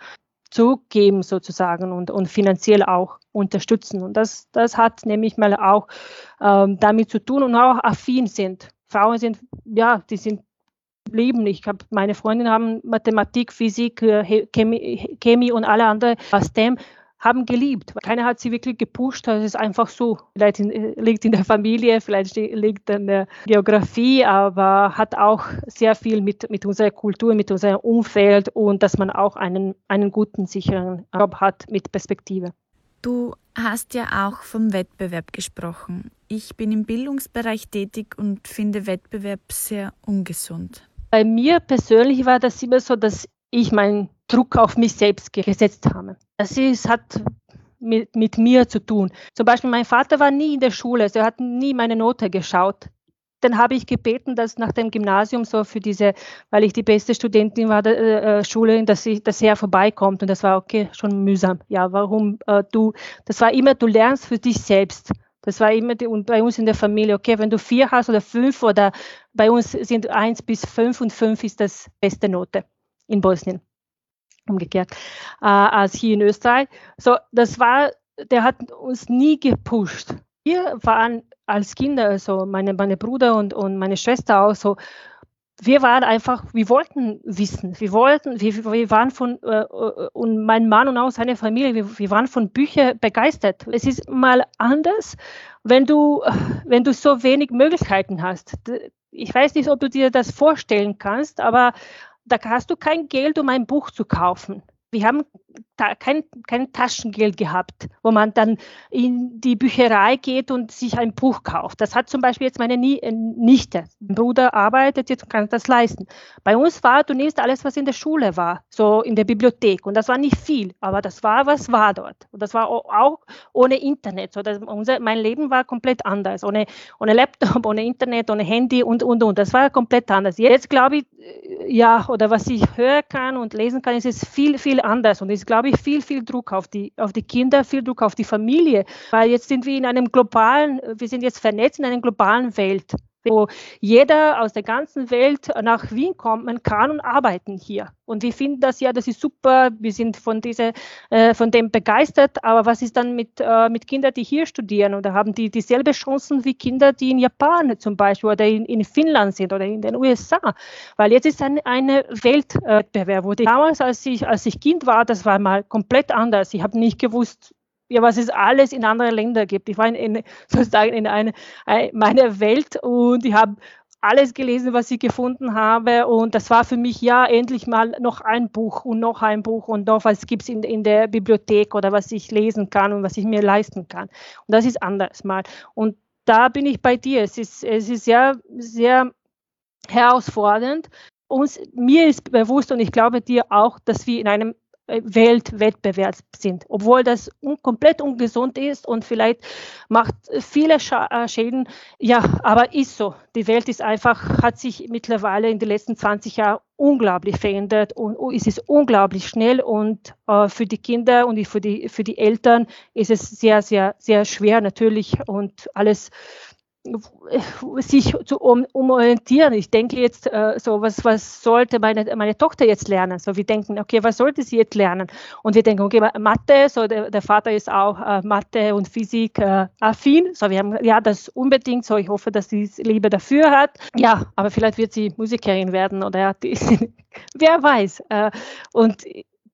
zugeben sozusagen und, und finanziell auch unterstützen. Und das, das hat nämlich mal auch ähm, damit zu tun und auch affin sind. Frauen sind, ja, die sind leben. Ich habe meine Freundinnen haben Mathematik, Physik, äh, Chemie, Chemie und alle anderen STEM haben geliebt. Keiner hat sie wirklich gepusht, das ist einfach so. Vielleicht in, liegt in der Familie, vielleicht liegt in der Geografie, aber hat auch sehr viel mit, mit unserer Kultur, mit unserem Umfeld und dass man auch einen, einen guten, sicheren Job hat mit Perspektive. Du hast ja auch vom Wettbewerb gesprochen. Ich bin im Bildungsbereich tätig und finde Wettbewerb sehr ungesund. Bei mir persönlich war das immer so, dass ich meinen Druck auf mich selbst gesetzt habe. Das ist, hat mit, mit mir zu tun. Zum Beispiel, mein Vater war nie in der Schule, also er hat nie meine Note geschaut. Dann habe ich gebeten, dass nach dem Gymnasium so für diese, weil ich die beste Studentin war der äh, äh Schule, dass, ich, dass er vorbeikommt. Und das war okay, schon mühsam. Ja, warum äh, du, das war immer, du lernst für dich selbst. Das war immer die, und bei uns in der Familie, okay, wenn du vier hast oder fünf oder bei uns sind eins bis fünf und fünf ist das beste Note in Bosnien. Umgekehrt, äh, als hier in Österreich. So, das war, der hat uns nie gepusht. Wir waren als Kinder, also meine, meine Bruder und, und meine Schwester auch so, wir waren einfach, wir wollten wissen, wir wollten, wir, wir waren von, äh, und mein Mann und auch seine Familie, wir, wir waren von Büchern begeistert. Es ist mal anders, wenn du, wenn du so wenig Möglichkeiten hast. Ich weiß nicht, ob du dir das vorstellen kannst, aber da hast du kein Geld, um ein Buch zu kaufen. Wir haben kein, kein Taschengeld gehabt, wo man dann in die Bücherei geht und sich ein Buch kauft. Das hat zum Beispiel jetzt meine äh, Nichte. Mein Bruder arbeitet jetzt und kann das leisten. Bei uns war, du nimmst alles, was in der Schule war, so in der Bibliothek. Und das war nicht viel, aber das war, was war dort. Und das war auch ohne Internet. So, unser, mein Leben war komplett anders. Ohne, ohne Laptop, ohne Internet, ohne Handy und, und, und. Das war komplett anders. Jetzt glaube ich, äh, ja, oder was ich hören kann und lesen kann, ist es viel, viel anders. Und ich glaube, ich, viel, viel Druck auf die, auf die Kinder, viel Druck auf die Familie, weil jetzt sind wir in einem globalen, wir sind jetzt vernetzt in einer globalen Welt wo jeder aus der ganzen Welt nach Wien kommen kann und arbeiten hier. Und wir finden das ja, das ist super, wir sind von, diese, äh, von dem begeistert, aber was ist dann mit, äh, mit Kindern, die hier studieren oder haben die dieselbe Chancen wie Kinder, die in Japan zum Beispiel oder in, in Finnland sind oder in den USA? Weil jetzt ist ein, eine Weltwettbewerb, wo die damals, als ich, als ich Kind war, das war mal komplett anders. Ich habe nicht gewusst, ja, was es alles in anderen Ländern gibt. Ich war in, in sozusagen in eine, eine, meiner Welt und ich habe alles gelesen, was ich gefunden habe. Und das war für mich ja endlich mal noch ein Buch und noch ein Buch und noch was gibt es in, in der Bibliothek oder was ich lesen kann und was ich mir leisten kann. Und das ist anders mal. Und da bin ich bei dir. Es ist, es ist sehr, sehr herausfordernd. Uns, mir ist bewusst und ich glaube dir auch, dass wir in einem Weltwettbewerb sind, obwohl das un komplett ungesund ist und vielleicht macht viele Sch äh, Schäden. Ja, aber ist so. Die Welt ist einfach, hat sich mittlerweile in den letzten 20 Jahren unglaublich verändert und es ist unglaublich schnell und äh, für die Kinder und für die, für die Eltern ist es sehr, sehr, sehr schwer natürlich und alles sich zu um, umorientieren. Ich denke jetzt äh, so, was, was sollte meine, meine Tochter jetzt lernen? So, wir denken, okay, was sollte sie jetzt lernen? Und wir denken, okay, Mathe, so der, der Vater ist auch äh, Mathe und Physik äh, affin. So, wir haben ja das unbedingt. So, ich hoffe, dass sie Liebe dafür hat. Ja, aber vielleicht wird sie Musikerin werden oder die, wer weiß. Äh, und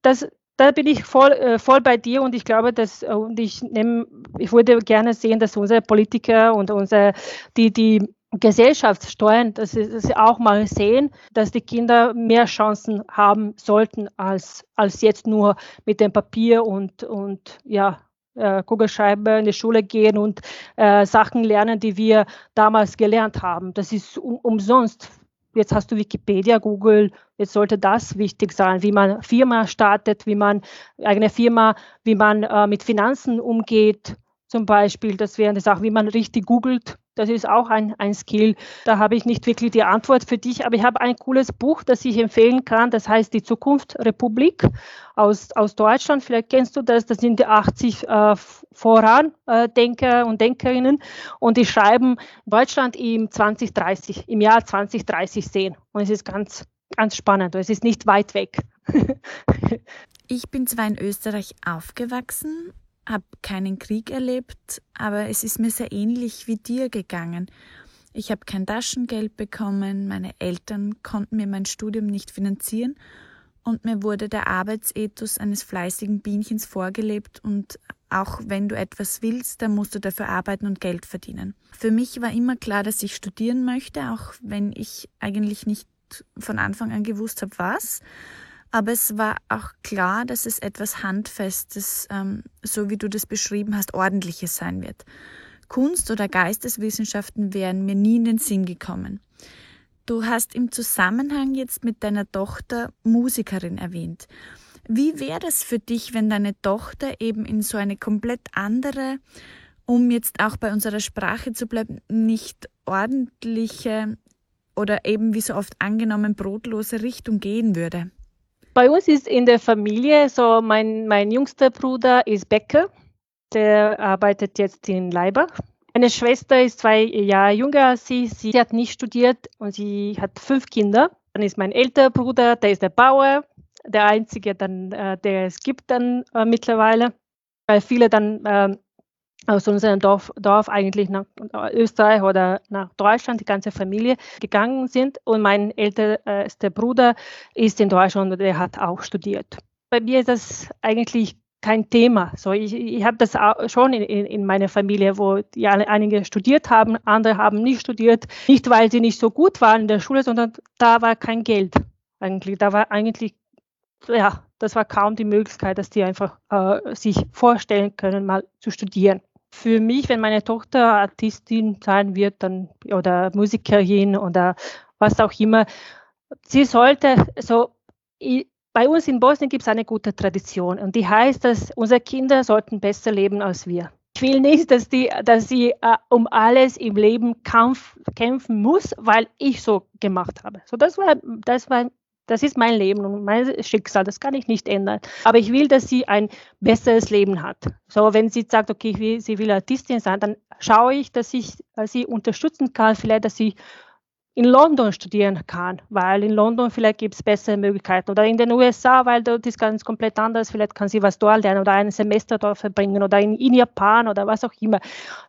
das, da bin ich voll, äh, voll bei dir und ich glaube, dass äh, und ich nehme, ich würde gerne sehen, dass unsere Politiker und unsere die die Gesellschaft dass sie, dass sie auch mal sehen, dass die Kinder mehr Chancen haben sollten als als jetzt nur mit dem Papier und und ja äh, Kugelschreiber in die Schule gehen und äh, Sachen lernen, die wir damals gelernt haben. Das ist um, umsonst Jetzt hast du Wikipedia, Google. Jetzt sollte das wichtig sein, wie man Firma startet, wie man eigene Firma, wie man äh, mit Finanzen umgeht, zum Beispiel. Das wäre eine Sache, wie man richtig googelt. Das ist auch ein, ein Skill. Da habe ich nicht wirklich die Antwort für dich, aber ich habe ein cooles Buch, das ich empfehlen kann. Das heißt Die Zukunft Republik aus, aus Deutschland. Vielleicht kennst du das. Das sind die 80 äh, Vorandenker äh, und Denkerinnen und die schreiben Deutschland im 2030, im Jahr 2030 sehen. Und es ist ganz, ganz spannend. Es ist nicht weit weg. ich bin zwar in Österreich aufgewachsen, habe keinen Krieg erlebt, aber es ist mir sehr ähnlich wie dir gegangen. Ich habe kein Taschengeld bekommen, meine Eltern konnten mir mein Studium nicht finanzieren und mir wurde der Arbeitsethos eines fleißigen Bienchens vorgelebt und auch wenn du etwas willst, dann musst du dafür arbeiten und Geld verdienen. Für mich war immer klar, dass ich studieren möchte, auch wenn ich eigentlich nicht von Anfang an gewusst habe, was. Aber es war auch klar, dass es etwas Handfestes, ähm, so wie du das beschrieben hast, ordentliches sein wird. Kunst oder Geisteswissenschaften wären mir nie in den Sinn gekommen. Du hast im Zusammenhang jetzt mit deiner Tochter Musikerin erwähnt. Wie wäre das für dich, wenn deine Tochter eben in so eine komplett andere, um jetzt auch bei unserer Sprache zu bleiben, nicht ordentliche oder eben wie so oft angenommen brotlose Richtung gehen würde? Bei uns ist in der Familie so, mein, mein jüngster Bruder ist Bäcker, der arbeitet jetzt in Leibach. Meine Schwester ist zwei Jahre jünger als sie. Sie hat nicht studiert und sie hat fünf Kinder. Dann ist mein älterer Bruder, der ist der Bauer, der einzige, dann, äh, der es gibt dann äh, mittlerweile, weil viele dann äh, aus unserem Dorf, Dorf eigentlich nach Österreich oder nach Deutschland, die ganze Familie gegangen sind. Und mein ältester Bruder ist in Deutschland und der hat auch studiert. Bei mir ist das eigentlich kein Thema. So, ich, ich habe das schon in, in, in, meiner Familie, wo die einige studiert haben, andere haben nicht studiert. Nicht, weil sie nicht so gut waren in der Schule, sondern da war kein Geld eigentlich. Da war eigentlich, ja, das war kaum die Möglichkeit, dass die einfach äh, sich vorstellen können, mal zu studieren für mich, wenn meine Tochter Artistin sein wird, dann oder Musikerin oder was auch immer, sie sollte so bei uns in Bosnien gibt es eine gute Tradition und die heißt, dass unsere Kinder sollten besser leben als wir. Ich will nicht, dass, die, dass sie äh, um alles im Leben kampf, kämpfen muss, weil ich so gemacht habe. So, das war, das war das ist mein Leben und mein Schicksal, das kann ich nicht ändern. Aber ich will, dass sie ein besseres Leben hat. So, wenn sie sagt, okay, will, sie will Artistin sein, dann schaue ich, dass ich sie unterstützen kann, vielleicht, dass sie in London studieren kann, weil in London vielleicht gibt es bessere Möglichkeiten oder in den USA, weil dort ist ganz komplett anders, vielleicht kann sie was dort lernen oder ein Semester dort verbringen oder in, in Japan oder was auch immer.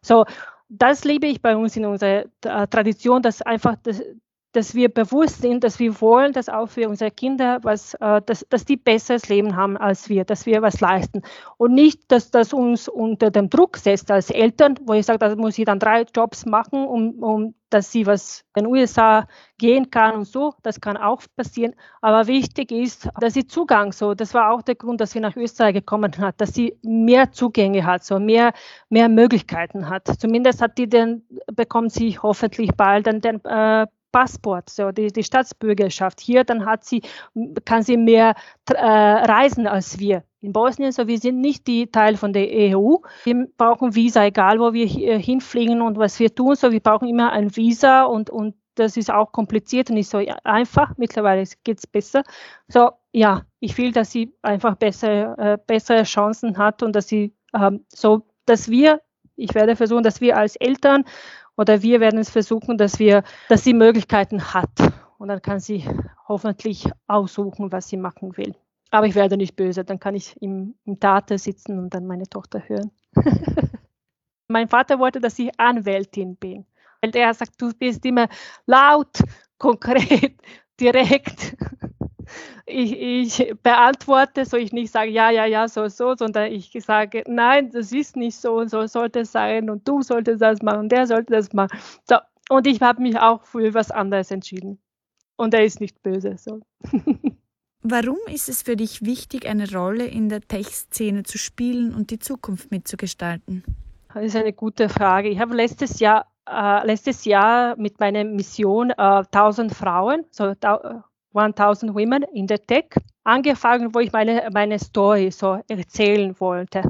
So, das liebe ich bei uns in unserer äh, Tradition, dass einfach das, dass wir bewusst sind, dass wir wollen, dass auch für unsere Kinder was, äh, dass, dass die besseres Leben haben als wir, dass wir was leisten. Und nicht, dass das uns unter dem Druck setzt als Eltern, wo ich sage, da muss ich dann drei Jobs machen, um, um dass sie was in den USA gehen kann und so. Das kann auch passieren. Aber wichtig ist, dass sie Zugang, so, das war auch der Grund, dass sie nach Österreich gekommen hat, dass sie mehr Zugänge hat, so mehr, mehr Möglichkeiten hat. Zumindest hat die den, bekommt sie hoffentlich bald dann den äh, Passport, so die, die Staatsbürgerschaft hier, dann hat sie, kann sie mehr äh, reisen als wir. In Bosnien, so wir sind nicht die Teil von der EU. Wir brauchen Visa, egal wo wir hier hinfliegen und was wir tun. So wir brauchen immer ein Visa und, und das ist auch kompliziert und nicht so einfach. Mittlerweile geht es besser. So, ja, ich will, dass sie einfach bessere, äh, bessere Chancen hat und dass sie ähm, so, dass wir ich werde versuchen, dass wir als Eltern oder wir werden es versuchen, dass wir, dass sie Möglichkeiten hat. Und dann kann sie hoffentlich aussuchen, was sie machen will. Aber ich werde nicht böse, dann kann ich im, im Tate sitzen und dann meine Tochter hören. mein Vater wollte, dass ich Anwältin bin. Weil er sagt, du bist immer laut, konkret, direkt. Ich, ich, beantworte, so ich nicht sage, ja, ja, ja, so, so, sondern ich sage, nein, das ist nicht so und so sollte es sein und du solltest das machen und der sollte das machen. So, und ich habe mich auch für was anderes entschieden. Und er ist nicht böse. So. Warum ist es für dich wichtig, eine Rolle in der Tech-Szene zu spielen und die Zukunft mitzugestalten? Das ist eine gute Frage. Ich habe letztes Jahr, äh, letztes Jahr mit meiner Mission äh, 1000 Frauen, so 1000 Women in der Tech, angefangen, wo ich meine, meine Story so erzählen wollte.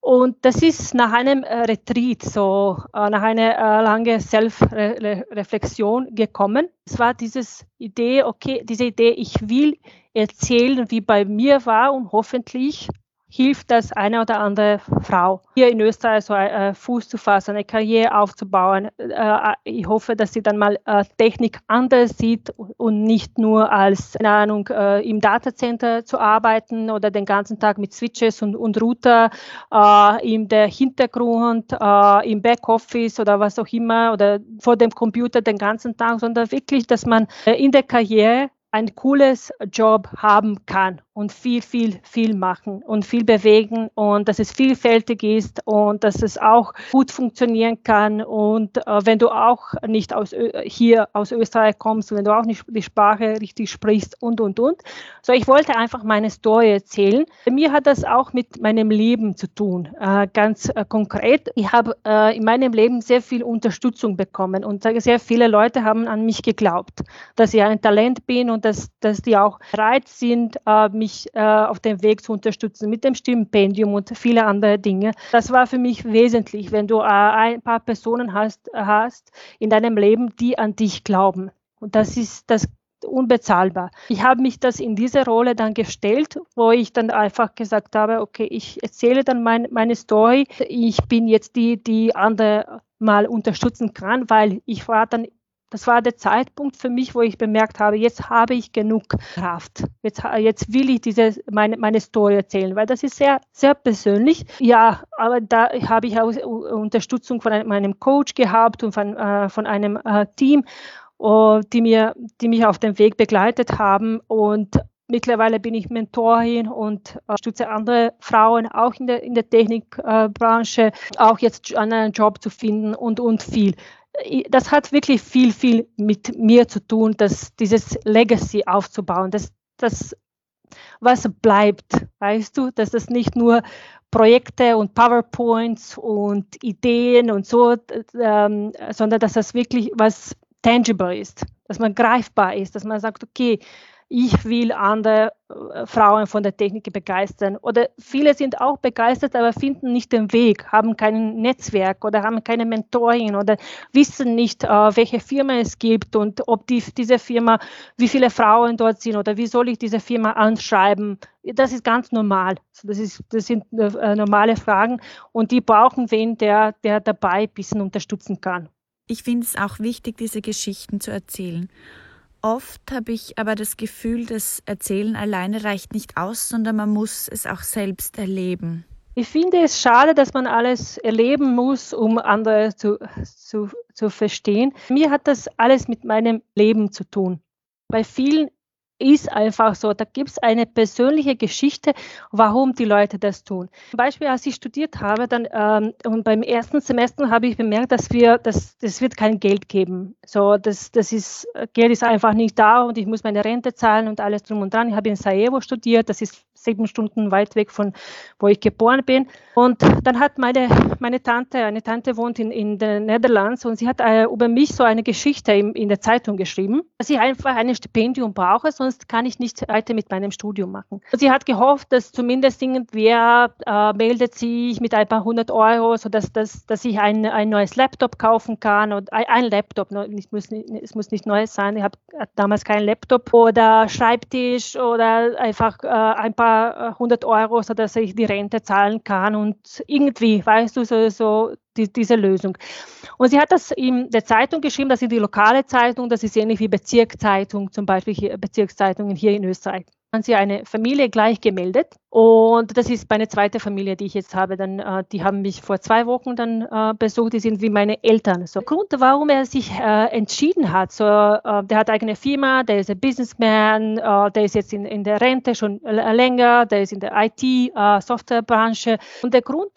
Und das ist nach einem äh, Retreat, so äh, nach einer äh, langen Selbstreflexion gekommen. Es war diese Idee, okay, diese Idee, ich will erzählen, wie bei mir war und hoffentlich hilft das eine oder andere Frau hier in Österreich so äh, Fuß zu fassen, eine Karriere aufzubauen. Äh, ich hoffe, dass sie dann mal äh, Technik anders sieht und nicht nur als, keine Ahnung, äh, im Datacenter zu arbeiten oder den ganzen Tag mit Switches und, und Router äh, der Hintergrund, äh, im Backoffice oder was auch immer oder vor dem Computer den ganzen Tag, sondern wirklich, dass man in der Karriere ein cooles Job haben kann und viel, viel, viel machen und viel bewegen und dass es vielfältig ist und dass es auch gut funktionieren kann. Und äh, wenn du auch nicht aus, hier aus Österreich kommst, wenn du auch nicht die Sprache richtig sprichst und, und, und. So, ich wollte einfach meine Story erzählen. Mir hat das auch mit meinem Leben zu tun, äh, ganz äh, konkret. Ich habe äh, in meinem Leben sehr viel Unterstützung bekommen und sehr viele Leute haben an mich geglaubt, dass ich ein Talent bin und dass, dass die auch bereit sind, äh, mich äh, auf dem Weg zu unterstützen mit dem Stipendium und viele andere Dinge. Das war für mich wesentlich, wenn du äh, ein paar Personen hast, hast in deinem Leben, die an dich glauben. Und das ist das unbezahlbar. Ich habe mich das in diese Rolle dann gestellt, wo ich dann einfach gesagt habe, okay, ich erzähle dann mein, meine Story. Ich bin jetzt die, die andere mal unterstützen kann, weil ich war dann das war der Zeitpunkt für mich, wo ich bemerkt habe, jetzt habe ich genug Kraft. Jetzt, jetzt will ich diese, meine, meine Story erzählen, weil das ist sehr, sehr persönlich. Ja, aber da habe ich auch Unterstützung von meinem Coach gehabt und von, äh, von einem äh, Team, uh, die, mir, die mich auf dem Weg begleitet haben. Und Mittlerweile bin ich Mentorin und unterstütze andere Frauen auch in der, in der Technikbranche, äh, auch jetzt einen Job zu finden und, und viel das hat wirklich viel, viel mit mir zu tun, dass dieses Legacy aufzubauen, dass das, was bleibt, weißt du, dass das nicht nur Projekte und PowerPoints und Ideen und so, ähm, sondern dass das wirklich was tangible ist, dass man greifbar ist, dass man sagt, okay, ich will andere äh, Frauen von der Technik begeistern. Oder viele sind auch begeistert, aber finden nicht den Weg, haben kein Netzwerk oder haben keine Mentoring oder wissen nicht, äh, welche Firma es gibt und ob die, diese Firma, wie viele Frauen dort sind oder wie soll ich diese Firma anschreiben. Das ist ganz normal. Das, ist, das sind äh, normale Fragen und die brauchen wen, der, der dabei ein bisschen unterstützen kann. Ich finde es auch wichtig, diese Geschichten zu erzählen. Oft habe ich aber das Gefühl, das Erzählen alleine reicht nicht aus, sondern man muss es auch selbst erleben. Ich finde es schade, dass man alles erleben muss, um andere zu, zu, zu verstehen. Mir hat das alles mit meinem Leben zu tun. Bei vielen ist einfach so. Da gibt es eine persönliche Geschichte, warum die Leute das tun. Zum Beispiel, als ich studiert habe, dann ähm, und beim ersten Semester habe ich bemerkt, dass wir, dass das wird kein Geld geben. So, das, das ist Geld ist einfach nicht da und ich muss meine Rente zahlen und alles drum und dran. Ich habe in Sarajevo studiert. Das ist sieben Stunden weit weg von wo ich geboren bin. Und dann hat meine, meine Tante, eine Tante wohnt in, in den Niederlanden und sie hat äh, über mich so eine Geschichte in, in der Zeitung geschrieben, dass ich einfach ein Stipendium brauche, sonst kann ich nicht weiter mit meinem Studium machen. Sie hat gehofft, dass zumindest irgendwer äh, meldet sich mit ein paar hundert Euro, sodass dass, dass ich ein, ein neues Laptop kaufen kann und ein, Laptop, es muss, nicht, es muss nicht neues sein, ich habe damals keinen Laptop oder Schreibtisch oder einfach äh, ein paar hundert Euro, sodass ich die Rente zahlen kann und irgendwie, weißt du, so, so die, diese Lösung. Und sie hat das in der Zeitung geschrieben, das ist die lokale Zeitung, das ist ähnlich wie Bezirkszeitung, zum Beispiel hier, Bezirkszeitungen hier in Österreich haben sie eine Familie gleich gemeldet. Und das ist meine zweite Familie, die ich jetzt habe. Dann, äh, die haben mich vor zwei Wochen dann äh, besucht. Die sind wie meine Eltern. So Grund, warum er sich äh, entschieden hat. So, äh, der hat eigene Firma, der ist ein Businessman, äh, der ist jetzt in, in der Rente schon länger, der ist in der IT-Softwarebranche. Äh, und der Grund,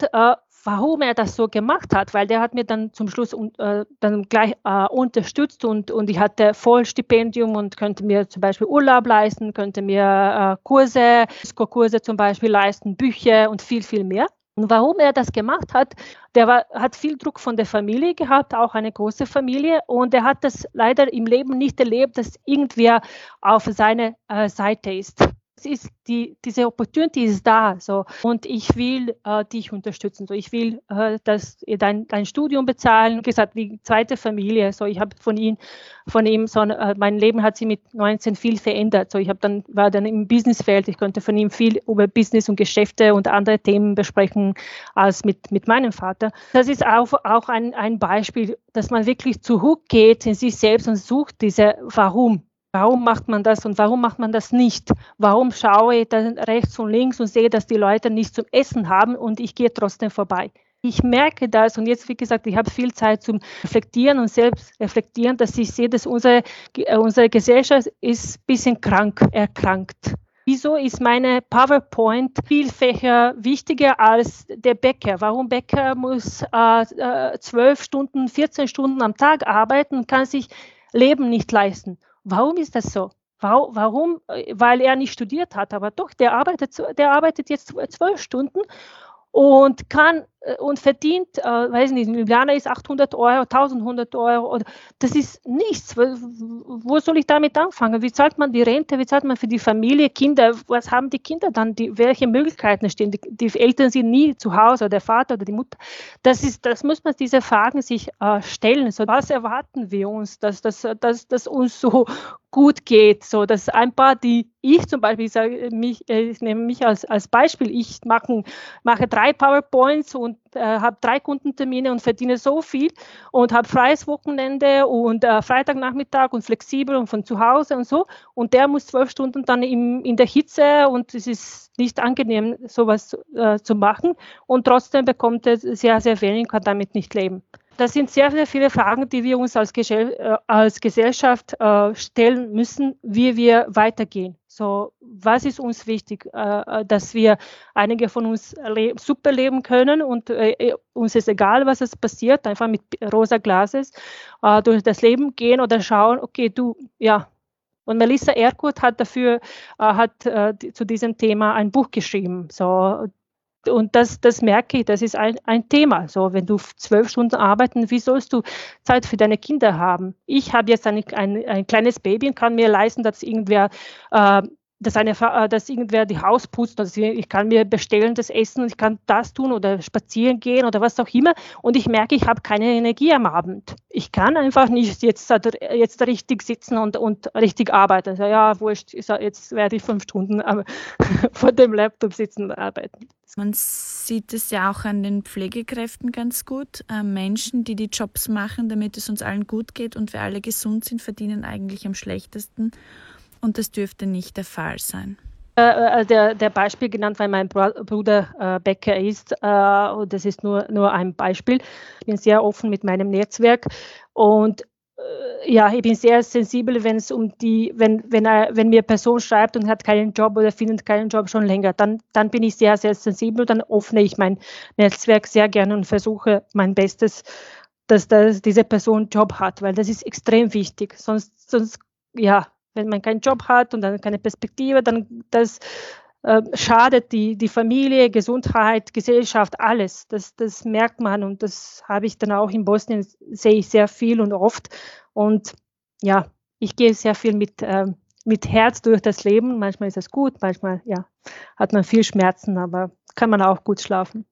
warum er das so gemacht hat, weil der hat mir dann zum Schluss äh, dann gleich äh, unterstützt und, und ich hatte Vollstipendium und könnte mir zum Beispiel Urlaub leisten, könnte mir äh, Kurse, Kurse zum Beispiel leisten, Bücher und viel, viel mehr. Und warum er das gemacht hat, der war, hat viel Druck von der Familie gehabt, auch eine große Familie. Und er hat das leider im Leben nicht erlebt, dass irgendwer auf seiner äh, Seite ist ist die, diese Opportunity ist da, so. Und ich will äh, dich unterstützen, so ich will, äh, dass dein, dein Studium bezahlen. Wie gesagt, die zweite Familie, so. Ich habe von ihm, von ihm so äh, mein Leben hat sich mit 19 viel verändert, so ich habe dann war dann im Businessfeld, ich konnte von ihm viel über Business und Geschäfte und andere Themen besprechen als mit mit meinem Vater. Das ist auch auch ein ein Beispiel, dass man wirklich zu Hook geht in sich selbst und sucht diese Warum Warum macht man das und warum macht man das nicht? Warum schaue ich dann rechts und links und sehe, dass die Leute nichts zum Essen haben und ich gehe trotzdem vorbei? Ich merke das und jetzt, wie gesagt, ich habe viel Zeit zum Reflektieren und selbst reflektieren, dass ich sehe, dass unsere, äh, unsere Gesellschaft ist ein bisschen krank, erkrankt. Wieso ist meine PowerPoint viel Fächer wichtiger als der Bäcker? Warum Bäcker muss äh, äh, zwölf äh, Stunden, 14 Stunden am Tag arbeiten und kann sich Leben nicht leisten? Warum ist das so? Warum? Weil er nicht studiert hat, aber doch, der arbeitet, der arbeitet jetzt zwölf Stunden und kann äh, und verdient, äh, weiß nicht, in Ljubljana ist 800 Euro, 1100 Euro, oder, das ist nichts. Wo soll ich damit anfangen? Wie zahlt man die Rente? Wie zahlt man für die Familie, Kinder? Was haben die Kinder dann? Die, welche Möglichkeiten stehen? Die, die Eltern sind nie zu Hause, der Vater oder die Mutter. Das ist, das muss man diese Fragen sich äh, stellen. So, was erwarten wir uns, dass das dass, dass uns so gut geht? So, dass ein paar, die ich zum Beispiel, ich, sage, mich, äh, ich nehme mich als, als Beispiel, ich mache, mache drei PowerPoints und äh, habe drei Kundentermine und verdiene so viel und habe freies Wochenende und äh, Freitagnachmittag und flexibel und von zu Hause und so. Und der muss zwölf Stunden dann im, in der Hitze und es ist nicht angenehm, sowas äh, zu machen. Und trotzdem bekommt er sehr, sehr wenig und kann damit nicht leben. Das sind sehr, sehr viele Fragen, die wir uns als, Gesell äh, als Gesellschaft äh, stellen müssen, wie wir weitergehen. So, was ist uns wichtig, äh, dass wir einige von uns le super leben können und äh, uns ist egal, was es passiert, einfach mit rosa Glases äh, durch das Leben gehen oder schauen, okay, du, ja. Und Melissa Erkurt hat dafür, äh, hat äh, zu diesem Thema ein Buch geschrieben. So, und das, das merke ich, das ist ein, ein Thema. So, wenn du zwölf Stunden arbeiten, wie sollst du Zeit für deine Kinder haben? Ich habe jetzt ein, ein, ein kleines Baby und kann mir leisten, dass irgendwer äh, dass, eine, äh, dass irgendwer die Haus putzt, also ich kann mir bestellen das Essen, ich kann das tun oder spazieren gehen oder was auch immer und ich merke, ich habe keine Energie am Abend. Ich kann einfach nicht jetzt, jetzt richtig sitzen und, und richtig arbeiten. Also, ja, wurscht, jetzt werde ich fünf Stunden vor dem Laptop sitzen und arbeiten. Man sieht es ja auch an den Pflegekräften ganz gut. Äh, Menschen, die die Jobs machen, damit es uns allen gut geht und wir alle gesund sind, verdienen eigentlich am schlechtesten. Und das dürfte nicht der Fall sein. Äh, äh, der, der Beispiel genannt, weil mein Bruder äh, Bäcker ist. Äh, und das ist nur, nur ein Beispiel. Ich bin sehr offen mit meinem Netzwerk und äh, ja, ich bin sehr sensibel, wenn es um die, wenn, wenn, er, wenn mir Person schreibt und hat keinen Job oder findet keinen Job schon länger, dann, dann bin ich sehr, sehr sensibel. Dann öffne ich mein Netzwerk sehr gerne und versuche mein Bestes, dass, dass diese Person Job hat, weil das ist extrem wichtig. Sonst, sonst ja, wenn man keinen Job hat und dann keine Perspektive, dann das äh, schadet die, die Familie, Gesundheit, Gesellschaft, alles. Das, das merkt man und das habe ich dann auch in Bosnien, sehe ich sehr viel und oft. Und ja, ich gehe sehr viel mit, äh, mit Herz durch das Leben. Manchmal ist es gut, manchmal ja, hat man viel Schmerzen, aber kann man auch gut schlafen.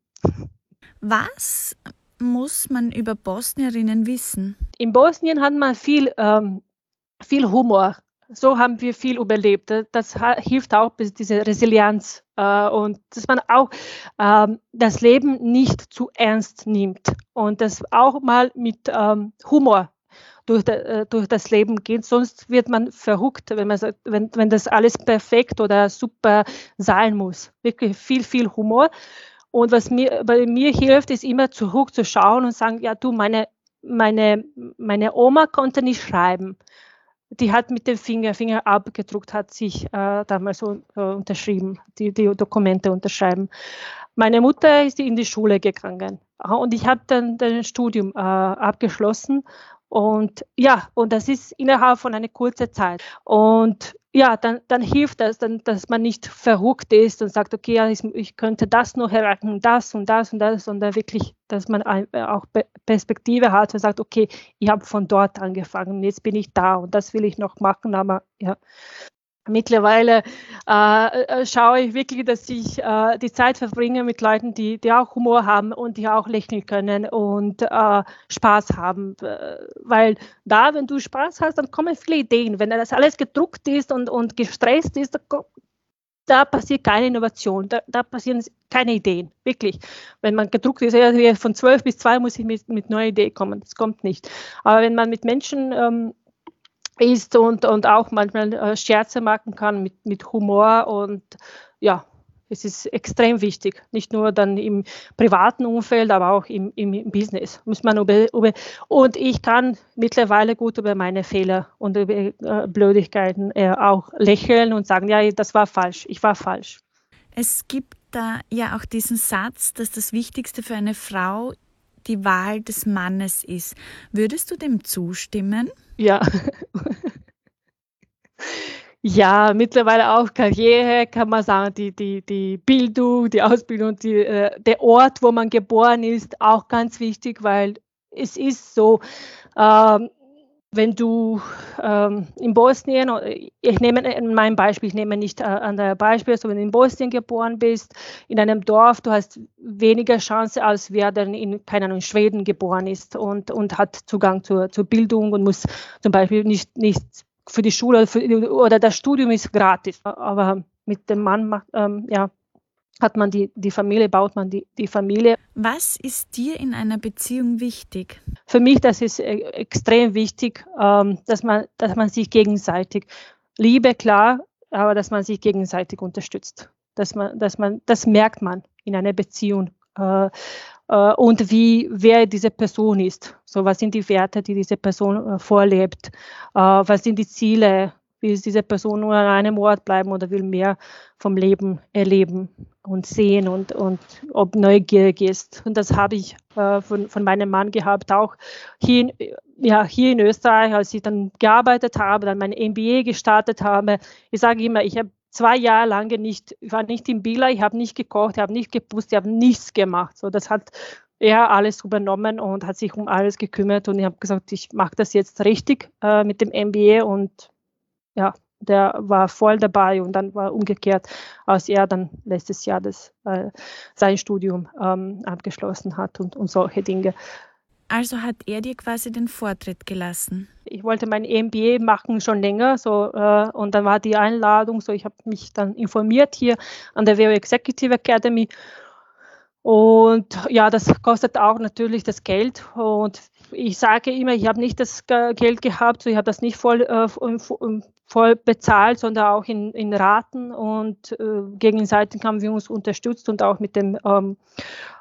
Was muss man über Bosnierinnen wissen? In Bosnien hat man viel, ähm, viel Humor So haben wir viel überlebt. Das hilft auch bis diese Resilienz äh, und dass man auch ähm, das Leben nicht zu ernst nimmt und das auch mal mit ähm, Humor durch, de, durch, das Leben geht. Sonst wird man verrückt, wenn, man, wenn, wenn das alles perfekt oder super sein muss. Wirklich viel, viel Humor. Und was mir, bei mir hilft, ist immer zurückzuschauen und sagen, ja du, meine, meine, meine Oma konnte nicht schreiben. Die hat mit dem Finger, Finger abgedruckt, hat sich äh, damals so, äh, unterschrieben, die, die Dokumente unterschreiben. Meine Mutter ist in die Schule gegangen und ich habe dann das Studium äh, abgeschlossen und ja, und das ist innerhalb von einer kurzen Zeit. Und ja, dann, dann hilft das, dann, dass man nicht verrückt ist und sagt, okay, ich, könnte das noch erreichen, das und das und das, sondern wirklich, dass man auch Perspektive hat und sagt, okay, ich habe von dort angefangen, jetzt bin ich da und das will ich noch machen, aber ja, Mittlerweile äh, äh, schaue ich wirklich, dass ich äh, die Zeit verbringe mit Leuten, die, die auch Humor haben und die auch lächeln können und äh, Spaß haben. Äh, weil da, wenn du Spaß hast, dann kommen viele Ideen. Wenn das alles gedruckt ist und, und gestresst ist, da, da passiert keine Innovation, da, da, passieren keine Ideen, wirklich. Wenn man gedruckt ist, von zwölf bis zwei muss ich mit, mit neuen Ideen kommen, das kommt nicht. Aber wenn man mit Menschen ähm, ist und, und auch manchmal äh, Scherze machen kann mit, mit Humor und ja, es ist extrem wichtig, nicht nur dann im privaten Umfeld, aber auch im, im Business. Muss man über, über, und ich kann mittlerweile gut über meine Fehler und über äh, Blödigkeiten äh, auch lächeln und sagen, ja, das war falsch, ich war falsch. Es gibt da ja auch diesen Satz, dass das Wichtigste für eine Frau die Wahl des Mannes ist. Würdest du dem zustimmen? Ja. Ja, mittlerweile auch Karriere, kann man sagen, die, die, die Bildung, die Ausbildung, die, äh, der Ort, wo man geboren ist, auch ganz wichtig, weil es ist so, ähm, wenn du ähm, in Bosnien, ich nehme mein Beispiel, ich nehme nicht äh, an der Beispiel, also wenn du in Bosnien geboren bist, in einem Dorf, du hast weniger Chance, als wer dann in, keine Ahnung, in Schweden geboren ist und, und hat Zugang zur, zur Bildung und muss zum Beispiel nicht, nicht für die Schule für, oder das Studium ist gratis, aber mit dem Mann ähm, ja, hat man die, die Familie, baut man die, die Familie. Was ist dir in einer Beziehung wichtig? Für mich, das ist äh, extrem wichtig, ähm, dass, man, dass man sich gegenseitig, Liebe klar, aber dass man sich gegenseitig unterstützt. Dass man, dass man, das merkt man in einer Beziehung. Äh, äh, und wie, wer diese Person ist. So, was sind die Werte, die diese Person vorlebt? Was sind die Ziele? Will diese Person nur an einem Ort bleiben oder will mehr vom Leben erleben und sehen und, und ob neugierig ist. Und das habe ich äh, von, von meinem Mann gehabt, auch hier in, ja, hier in Österreich, als ich dann gearbeitet habe, dann mein MBA gestartet habe. Ich sage immer, ich habe zwei Jahre lang nicht, ich war nicht im Billa, ich habe nicht gekocht, ich habe nicht gepustet, ich habe nichts gemacht. So, das hat er alles übernommen und hat sich um alles gekümmert und ich habe gesagt, ich mache das jetzt richtig äh, mit dem MBA und ja, der war voll dabei und dann war umgekehrt, als er dann letztes Jahr das, äh, sein Studium ähm, abgeschlossen hat und, und solche Dinge. Also hat er dir quasi den Vortritt gelassen? Ich wollte mein MBA machen schon länger, so äh, und dann war die Einladung, so ich habe mich dann informiert hier an der WO Executive Academy und ja, das kostet auch natürlich das Geld. Und ich sage immer, ich habe nicht das Geld gehabt, so ich habe das nicht voll, äh, voll bezahlt, sondern auch in, in Raten. Und äh, gegenseitig haben wir uns unterstützt und auch mit dem ähm,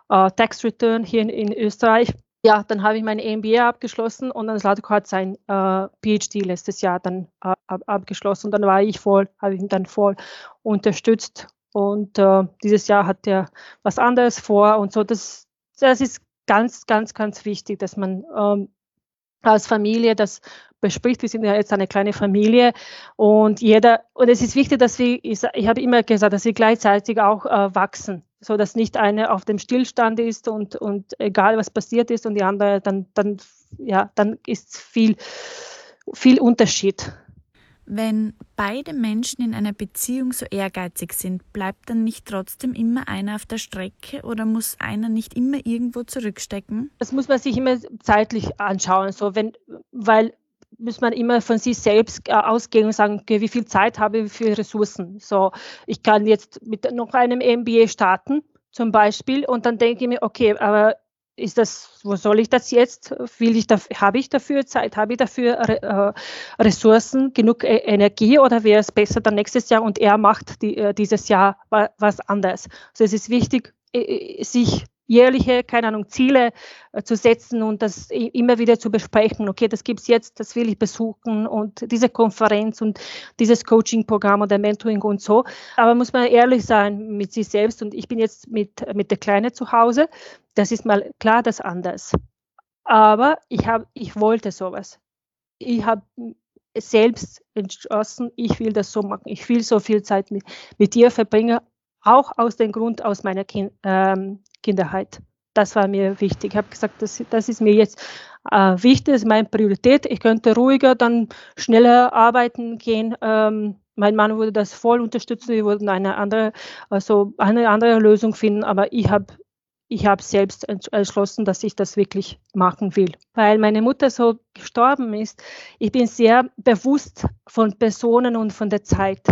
äh, Tax Return hier in, in Österreich. Ja, dann habe ich mein MBA abgeschlossen und dann Slatko hat sein äh, PhD letztes Jahr dann äh, abgeschlossen. Und dann war ich voll, habe ihn dann voll unterstützt und äh, dieses Jahr hat er was anderes vor und so. Das, das ist ganz, ganz, ganz wichtig, dass man ähm, als Familie das bespricht. Wir sind ja jetzt eine kleine Familie und jeder, und es ist wichtig, dass wir, ich, ich habe immer gesagt, dass wir gleichzeitig auch äh, wachsen so dass nicht eine auf dem Stillstand ist und, und egal was passiert ist und die andere, dann, dann, ja, dann ist viel, viel Unterschied. Wenn beide Menschen in einer Beziehung so ehrgeizig sind, bleibt dann nicht trotzdem immer einer auf der Strecke oder muss einer nicht immer irgendwo zurückstecken? Das muss man sich immer zeitlich anschauen, so wenn, weil muss man immer von sich selbst äh, ausgehen und sagen, okay, wie viel Zeit habe ich, viele Ressourcen. So, ich kann jetzt mit noch einem MBA starten, zum Beispiel, und dann denke ich mir, okay, aber ist das, wo soll ich das jetzt? Will ich habe ich dafür Zeit, habe ich dafür äh, Ressourcen, genug e Energie oder wäre es besser dann nächstes Jahr und er macht die, äh, dieses Jahr was anderes? Also es ist wichtig, äh, sich jährliche, keine Ahnung, Ziele äh, zu setzen und das immer wieder zu besprechen. Okay, das gibt es jetzt, das will ich besuchen und diese Konferenz und dieses Coaching-Programm oder Mentoring und so. Aber muss man ehrlich sein mit sich selbst und ich bin jetzt mit, mit der Kleine zu Hause. Das ist mal klar, das anders. Aber ich, hab, ich wollte sowas. Ich habe selbst entschlossen, ich will das so machen. Ich will so viel Zeit mit, mit dir verbringen, auch aus dem Grund aus meiner kind, ähm, Kinderheit. Das war mir wichtig. Ich habe gesagt, das, das ist mir jetzt äh, wichtig, das ist meine Priorität. Ich könnte ruhiger, dann schneller arbeiten gehen. Ähm, mein Mann würde das voll unterstützen. Wir würden eine andere, also eine andere Lösung finden. Aber ich habe ich habe selbst entschlossen, dass ich das wirklich machen will. Weil meine Mutter so gestorben ist, ich bin sehr bewusst von Personen und von der Zeit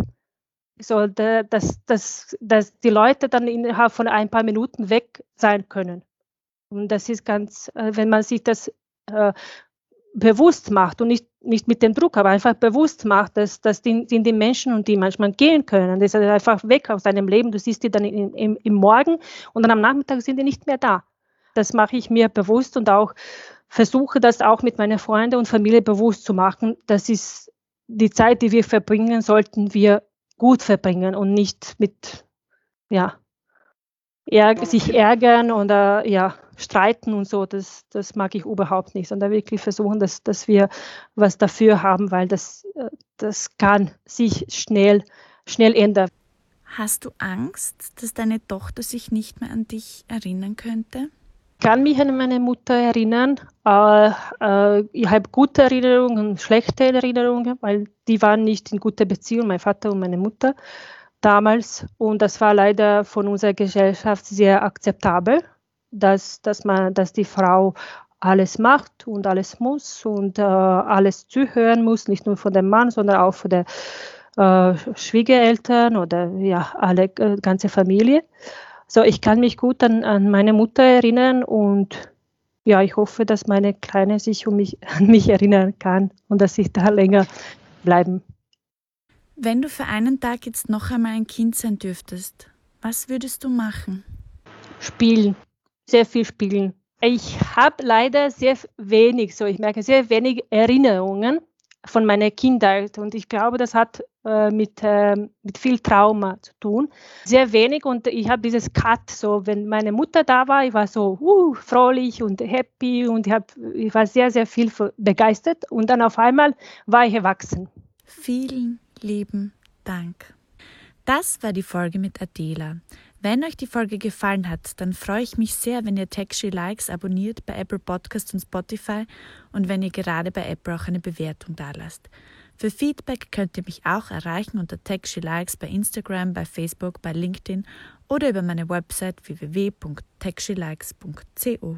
so, dass, dass, dass die Leute dann innerhalb von ein paar Minuten weg sein können. Und das ist ganz, äh, wenn man sich das äh, bewusst macht und nicht, nicht mit dem Druck, aber einfach bewusst macht, dass das sind die Menschen und die manchmal gehen können. Das ist einfach weg aus deinem Leben. Du siehst die dann in, im, im Morgen und dann am Nachmittag sind die nicht mehr da. Das mache ich mir bewusst und auch versuche das auch mit meinen Freunden und Familie bewusst zu machen. Das ist die Zeit, die wir verbringen, sollten wir gut verbringen und nicht mit, ja, ärg sich ärgern oder ja, streiten und so, das, das mag ich überhaupt nicht, sondern wirklich versuchen, dass, dass wir was dafür haben, weil das, äh, das kann sich schnell, schnell ändern. Hast du Angst, dass deine Tochter sich nicht mehr an dich erinnern könnte? Kann mich an meine Mutter erinnern. Äh, äh, ich habe gute Erinnerungen und schlechte Erinnerungen, weil die waren nicht in guter Beziehung, mein Vater und meine Mutter damals. Und das war leider von unserer Gesellschaft sehr akzeptabel, dass, dass, man, dass die Frau alles macht und alles muss und äh, alles zuhören muss, nicht nur von dem Mann, sondern auch von der äh, Schwiegereltern oder ja, alle äh, ganze Familie. So, ich kann mich gut an, an meine Mutter erinnern und ja, ich hoffe, dass meine Kleine sich um mich, an mich erinnern kann und dass ich da länger bleiben. Wenn du für einen Tag jetzt noch einmal ein Kind sein dürftest, was würdest du machen? Spielen, sehr viel spielen. Ich habe leider sehr wenig, so ich merke sehr wenig Erinnerungen von meiner Kindheit. Und ich glaube, das hat äh, mit, äh, mit viel Trauma zu tun. Sehr wenig und ich habe dieses Cut, so wenn meine Mutter da war, ich war so uh, fröhlich und happy und ich, hab, ich war sehr, sehr viel begeistert und dann auf einmal war ich erwachsen. Vielen lieben Dank. Das war die Folge mit Adela. Wenn euch die Folge gefallen hat, dann freue ich mich sehr, wenn ihr Techshy Likes abonniert bei Apple Podcasts und Spotify und wenn ihr gerade bei Apple auch eine Bewertung dalasst. Für Feedback könnt ihr mich auch erreichen unter Techshy Likes bei Instagram, bei Facebook, bei LinkedIn oder über meine Website www.techshylikes.co.